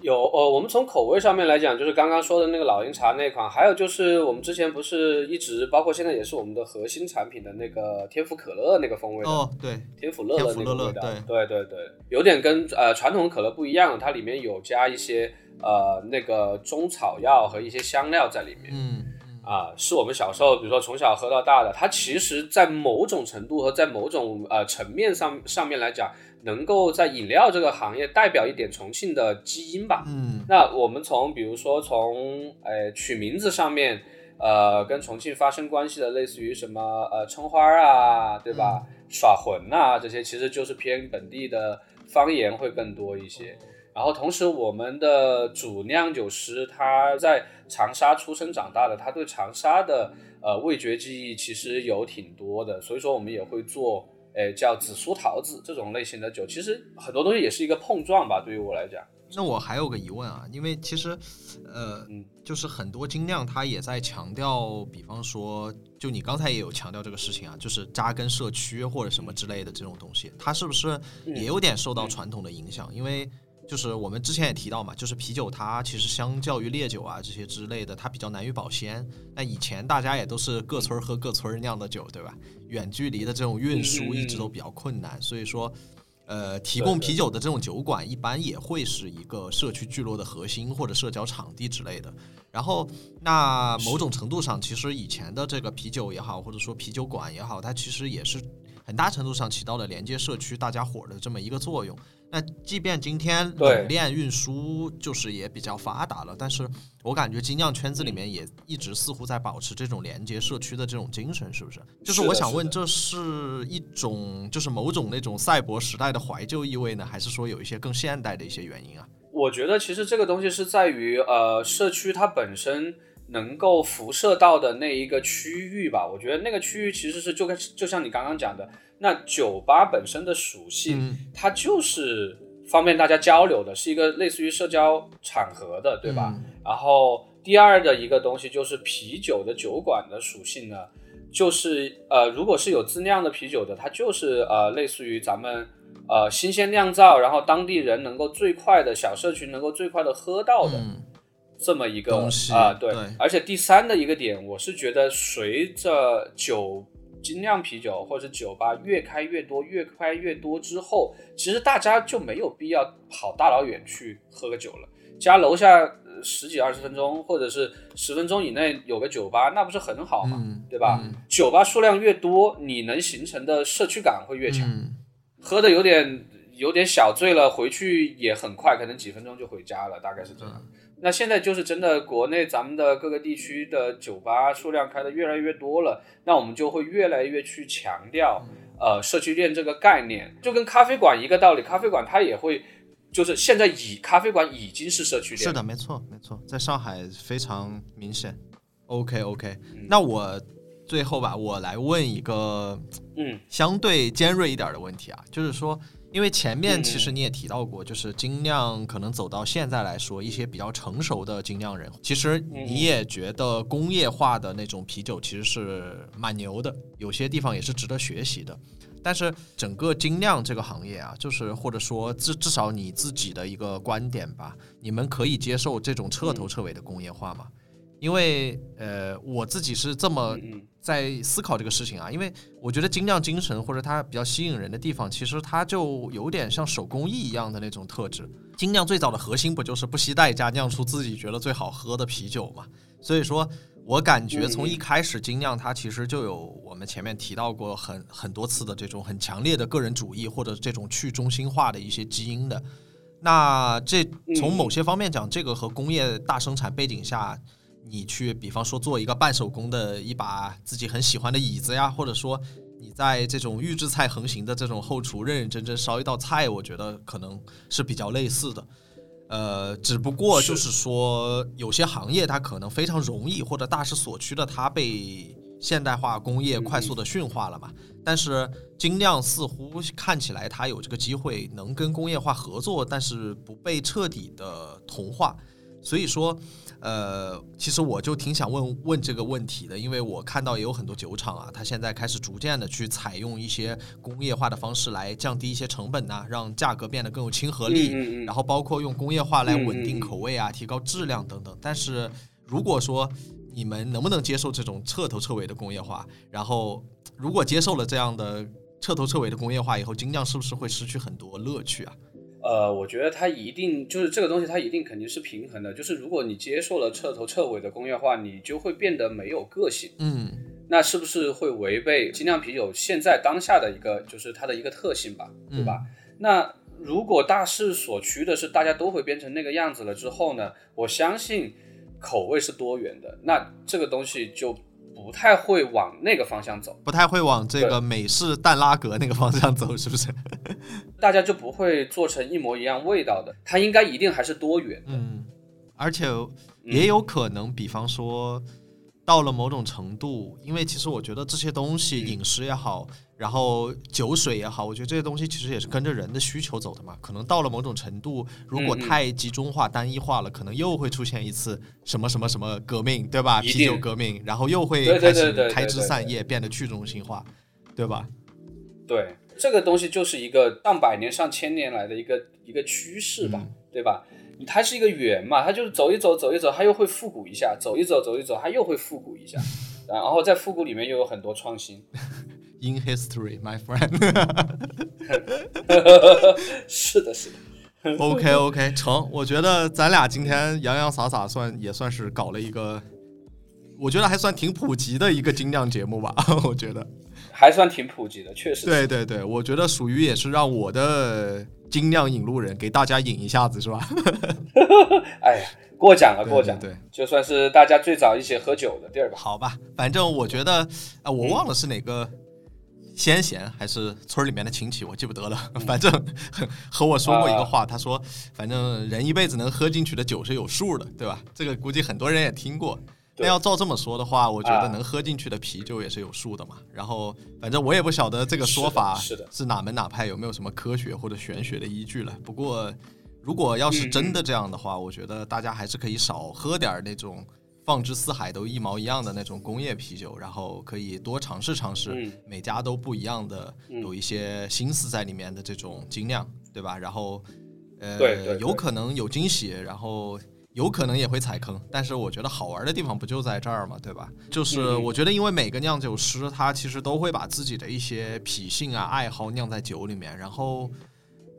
有呃，我们从口味上面来讲，就是刚刚说的那个老鹰茶那款，还有就是我们之前不是一直，包括现在也是我们的核心产品的那个天府可乐那个风味哦，对，天府乐乐那个味道，对。对对，有点跟呃传统可乐不一样，它里面有加一些呃那个中草药和一些香料在里面，嗯。啊，是我们小时候比如说从小喝到大的，它其实在某种程度和在某种呃层面上上面来讲。能够在饮料这个行业代表一点重庆的基因吧。嗯，那我们从比如说从呃取名字上面，呃跟重庆发生关系的，类似于什么呃称花啊，对吧？耍混啊这些，其实就是偏本地的方言会更多一些。然后同时我们的主酿酒师他在长沙出生长大的，他对长沙的呃味觉记忆其实有挺多的，所以说我们也会做。诶，叫紫苏桃子这种类型的酒，其实很多东西也是一个碰撞吧。对于我来讲，那我还有个疑问啊，因为其实，呃，就是很多精酿它也在强调，比方说，就你刚才也有强调这个事情啊，就是扎根社区或者什么之类的这种东西，它是不是也有点受到传统的影响？因为就是我们之前也提到嘛，就是啤酒它其实相较于烈酒啊这些之类的，它比较难于保鲜。那以前大家也都是各村喝各村酿的酒，对吧？远距离的这种运输一直都比较困难，所以说，呃，提供啤酒的这种酒馆一般也会是一个社区聚落的核心或者社交场地之类的。然后，那某种程度上，其实以前的这个啤酒也好，或者说啤酒馆也好，它其实也是很大程度上起到了连接社区大家伙的这么一个作用。那即便今天冷链运输就是也比较发达了，但是我感觉精酿圈子里面也一直似乎在保持这种连接社区的这种精神，是不是？就是我想问，这是一种就是某种那种赛博时代的怀旧意味呢，还是说有一些更现代的一些原因啊？我觉得其实这个东西是在于呃社区它本身能够辐射到的那一个区域吧。我觉得那个区域其实是就跟就像你刚刚讲的。那酒吧本身的属性，它就是方便大家交流的，是一个类似于社交场合的，对吧？然后第二的一个东西就是啤酒的酒馆的属性呢，就是呃，如果是有自酿的啤酒的，它就是呃，类似于咱们呃新鲜酿造，然后当地人能够最快的小社群能够最快的喝到的这么一个啊，对。而且第三的一个点，我是觉得随着酒。精酿啤酒或者酒吧越开越多，越开越多之后，其实大家就没有必要跑大老远去喝个酒了。家楼下十几二十分钟，或者是十分钟以内有个酒吧，那不是很好吗？对吧？酒吧数量越多，你能形成的社区感会越强。喝的有点有点小醉了，回去也很快，可能几分钟就回家了，大概是这样。那现在就是真的，国内咱们的各个地区的酒吧数量开的越来越多了，那我们就会越来越去强调，呃，社区店这个概念，就跟咖啡馆一个道理，咖啡馆它也会，就是现在已咖啡馆已经是社区店，是的，没错，没错，在上海非常明显。OK OK，那我最后吧，我来问一个，嗯，相对尖锐一点的问题啊，就是说。因为前面其实你也提到过，就是精酿可能走到现在来说，一些比较成熟的精酿人，其实你也觉得工业化的那种啤酒其实是蛮牛的，有些地方也是值得学习的。但是整个精酿这个行业啊，就是或者说至至少你自己的一个观点吧，你们可以接受这种彻头彻尾的工业化吗？因为呃，我自己是这么在思考这个事情啊，因为我觉得精酿精神或者它比较吸引人的地方，其实它就有点像手工艺一样的那种特质。精酿最早的核心不就是不惜代价酿出自己觉得最好喝的啤酒嘛？所以说我感觉从一开始精酿它其实就有我们前面提到过很很多次的这种很强烈的个人主义或者这种去中心化的一些基因的。那这从某些方面讲，这个和工业大生产背景下。你去，比方说做一个半手工的一把自己很喜欢的椅子呀，或者说你在这种预制菜横行的这种后厨认认真真烧一道菜，我觉得可能是比较类似的。呃，只不过就是说有些行业它可能非常容易或者大势所趋的，它被现代化工业快速的驯化了嘛。但是精酿似乎看起来它有这个机会能跟工业化合作，但是不被彻底的同化。所以说。呃，其实我就挺想问问这个问题的，因为我看到也有很多酒厂啊，它现在开始逐渐的去采用一些工业化的方式来降低一些成本呐，让价格变得更有亲和力，然后包括用工业化来稳定口味啊，提高质量等等。但是如果说你们能不能接受这种彻头彻尾的工业化？然后如果接受了这样的彻头彻尾的工业化以后，精酿是不是会失去很多乐趣啊？呃，我觉得它一定就是这个东西，它一定肯定是平衡的。就是如果你接受了彻头彻尾的工业化，你就会变得没有个性。嗯，那是不是会违背精酿啤酒现在当下的一个就是它的一个特性吧？对吧？那如果大势所趋的是大家都会变成那个样子了之后呢？我相信口味是多元的，那这个东西就。不太会往那个方向走，不太会往这个美式淡拉格那个方向走，是不是？大家就不会做成一模一样味道的，它应该一定还是多元的。嗯，而且也有可能，比方说。到了某种程度，因为其实我觉得这些东西，饮食也好，然后酒水也好，我觉得这些东西其实也是跟着人的需求走的嘛。可能到了某种程度，如果太集中化、单一化了，可能又会出现一次什么什么什么革命，对吧？啤酒革命，然后又会开始开枝散叶，变得去中心化，对吧？对，这个东西就是一个上百年、上千年来的一个一个趋势吧，对吧？它是一个圆嘛，它就是走一走，走一走，它又会复古一下；走一走，走一走，它又会复古一下。然后在复古里面又有很多创新。[laughs] In history, my friend。[laughs] 是的，是的。OK OK，成。我觉得咱俩今天洋洋洒洒，算也算是搞了一个，我觉得还算挺普及的一个精酿节目吧。[laughs] 我觉得还算挺普及的，确实。对对对，我觉得属于也是让我的。精酿引路人给大家引一下子是吧？[laughs] 哎呀，过奖了，过奖。对，就算是大家最早一起喝酒的地儿吧。好吧，反正我觉得，啊，我忘了是哪个先贤还是村里面的亲戚，我记不得了。反正和我说过一个话，他说，反正人一辈子能喝进去的酒是有数的，对吧？这个估计很多人也听过。那要照这么说的话，我觉得能喝进去的啤酒也是有数的嘛。然后，反正我也不晓得这个说法是的，是哪门哪派，有没有什么科学或者玄学的依据了。不过，如果要是真的这样的话，我觉得大家还是可以少喝点那种放之四海都一毛一样的那种工业啤酒，然后可以多尝试尝试每家都不一样的，有一些心思在里面的这种精酿，对吧？然后，呃，有可能有惊喜，然后。有可能也会踩坑，但是我觉得好玩的地方不就在这儿吗？对吧？就是我觉得，因为每个酿酒师他其实都会把自己的一些脾性啊、爱好酿在酒里面，然后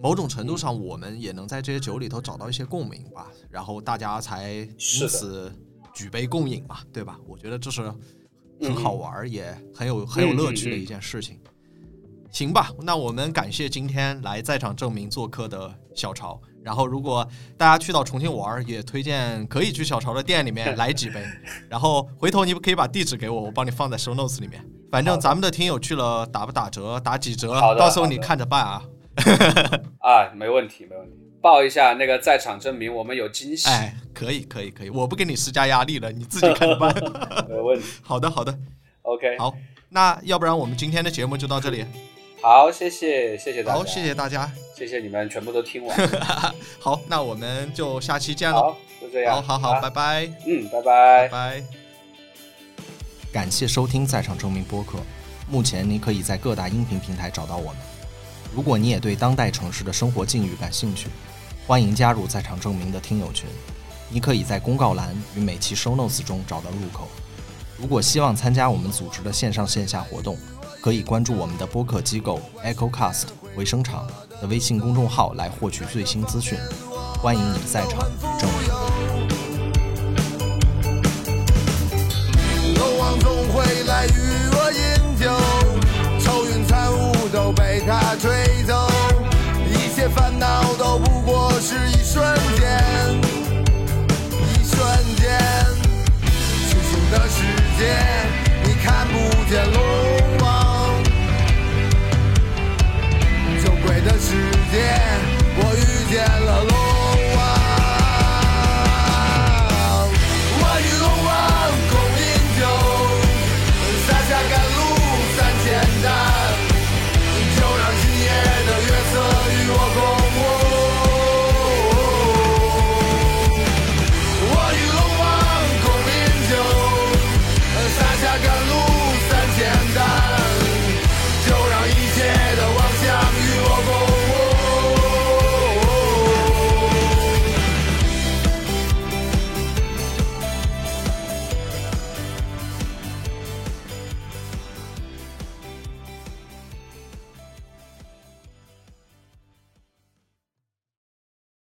某种程度上，我们也能在这些酒里头找到一些共鸣吧，然后大家才因此举杯共饮嘛，对吧？我觉得这是很好玩，也很有很有乐趣的一件事情。行吧，那我们感谢今天来在场证明做客的小潮。然后，如果大家去到重庆玩，也推荐可以去小潮的店里面 [laughs] 来几杯。然后回头你可以把地址给我，我帮你放在 show notes 里面。反正咱们的听友去了打不打折，打几折，到时候你看着办啊。[laughs] 啊，没问题，没问题。报一下那个在场证明，我们有惊喜。哎，可以，可以，可以，我不给你施加压力了，你自己看着办。[laughs] 没问题。好的，好的。OK。好，那要不然我们今天的节目就到这里。好，谢谢，谢谢大家。好，谢谢大家，谢谢你们全部都听完。[laughs] 好，那我们就下期见了。好，就这样。好好好，拜拜。嗯，拜拜。拜拜。感谢收听《在场证明》播客。目前你可以在各大音频平台找到我们。如果你也对当代城市的生活境遇感兴趣，欢迎加入《在场证明》的听友群。你可以在公告栏与每期 show notes 中找到入口。如果希望参加我们组织的线上线下活动，可以关注我们的播客机构 EchoCast 回声场的微信公众号来获取最新资讯。欢迎你在场证明。总会来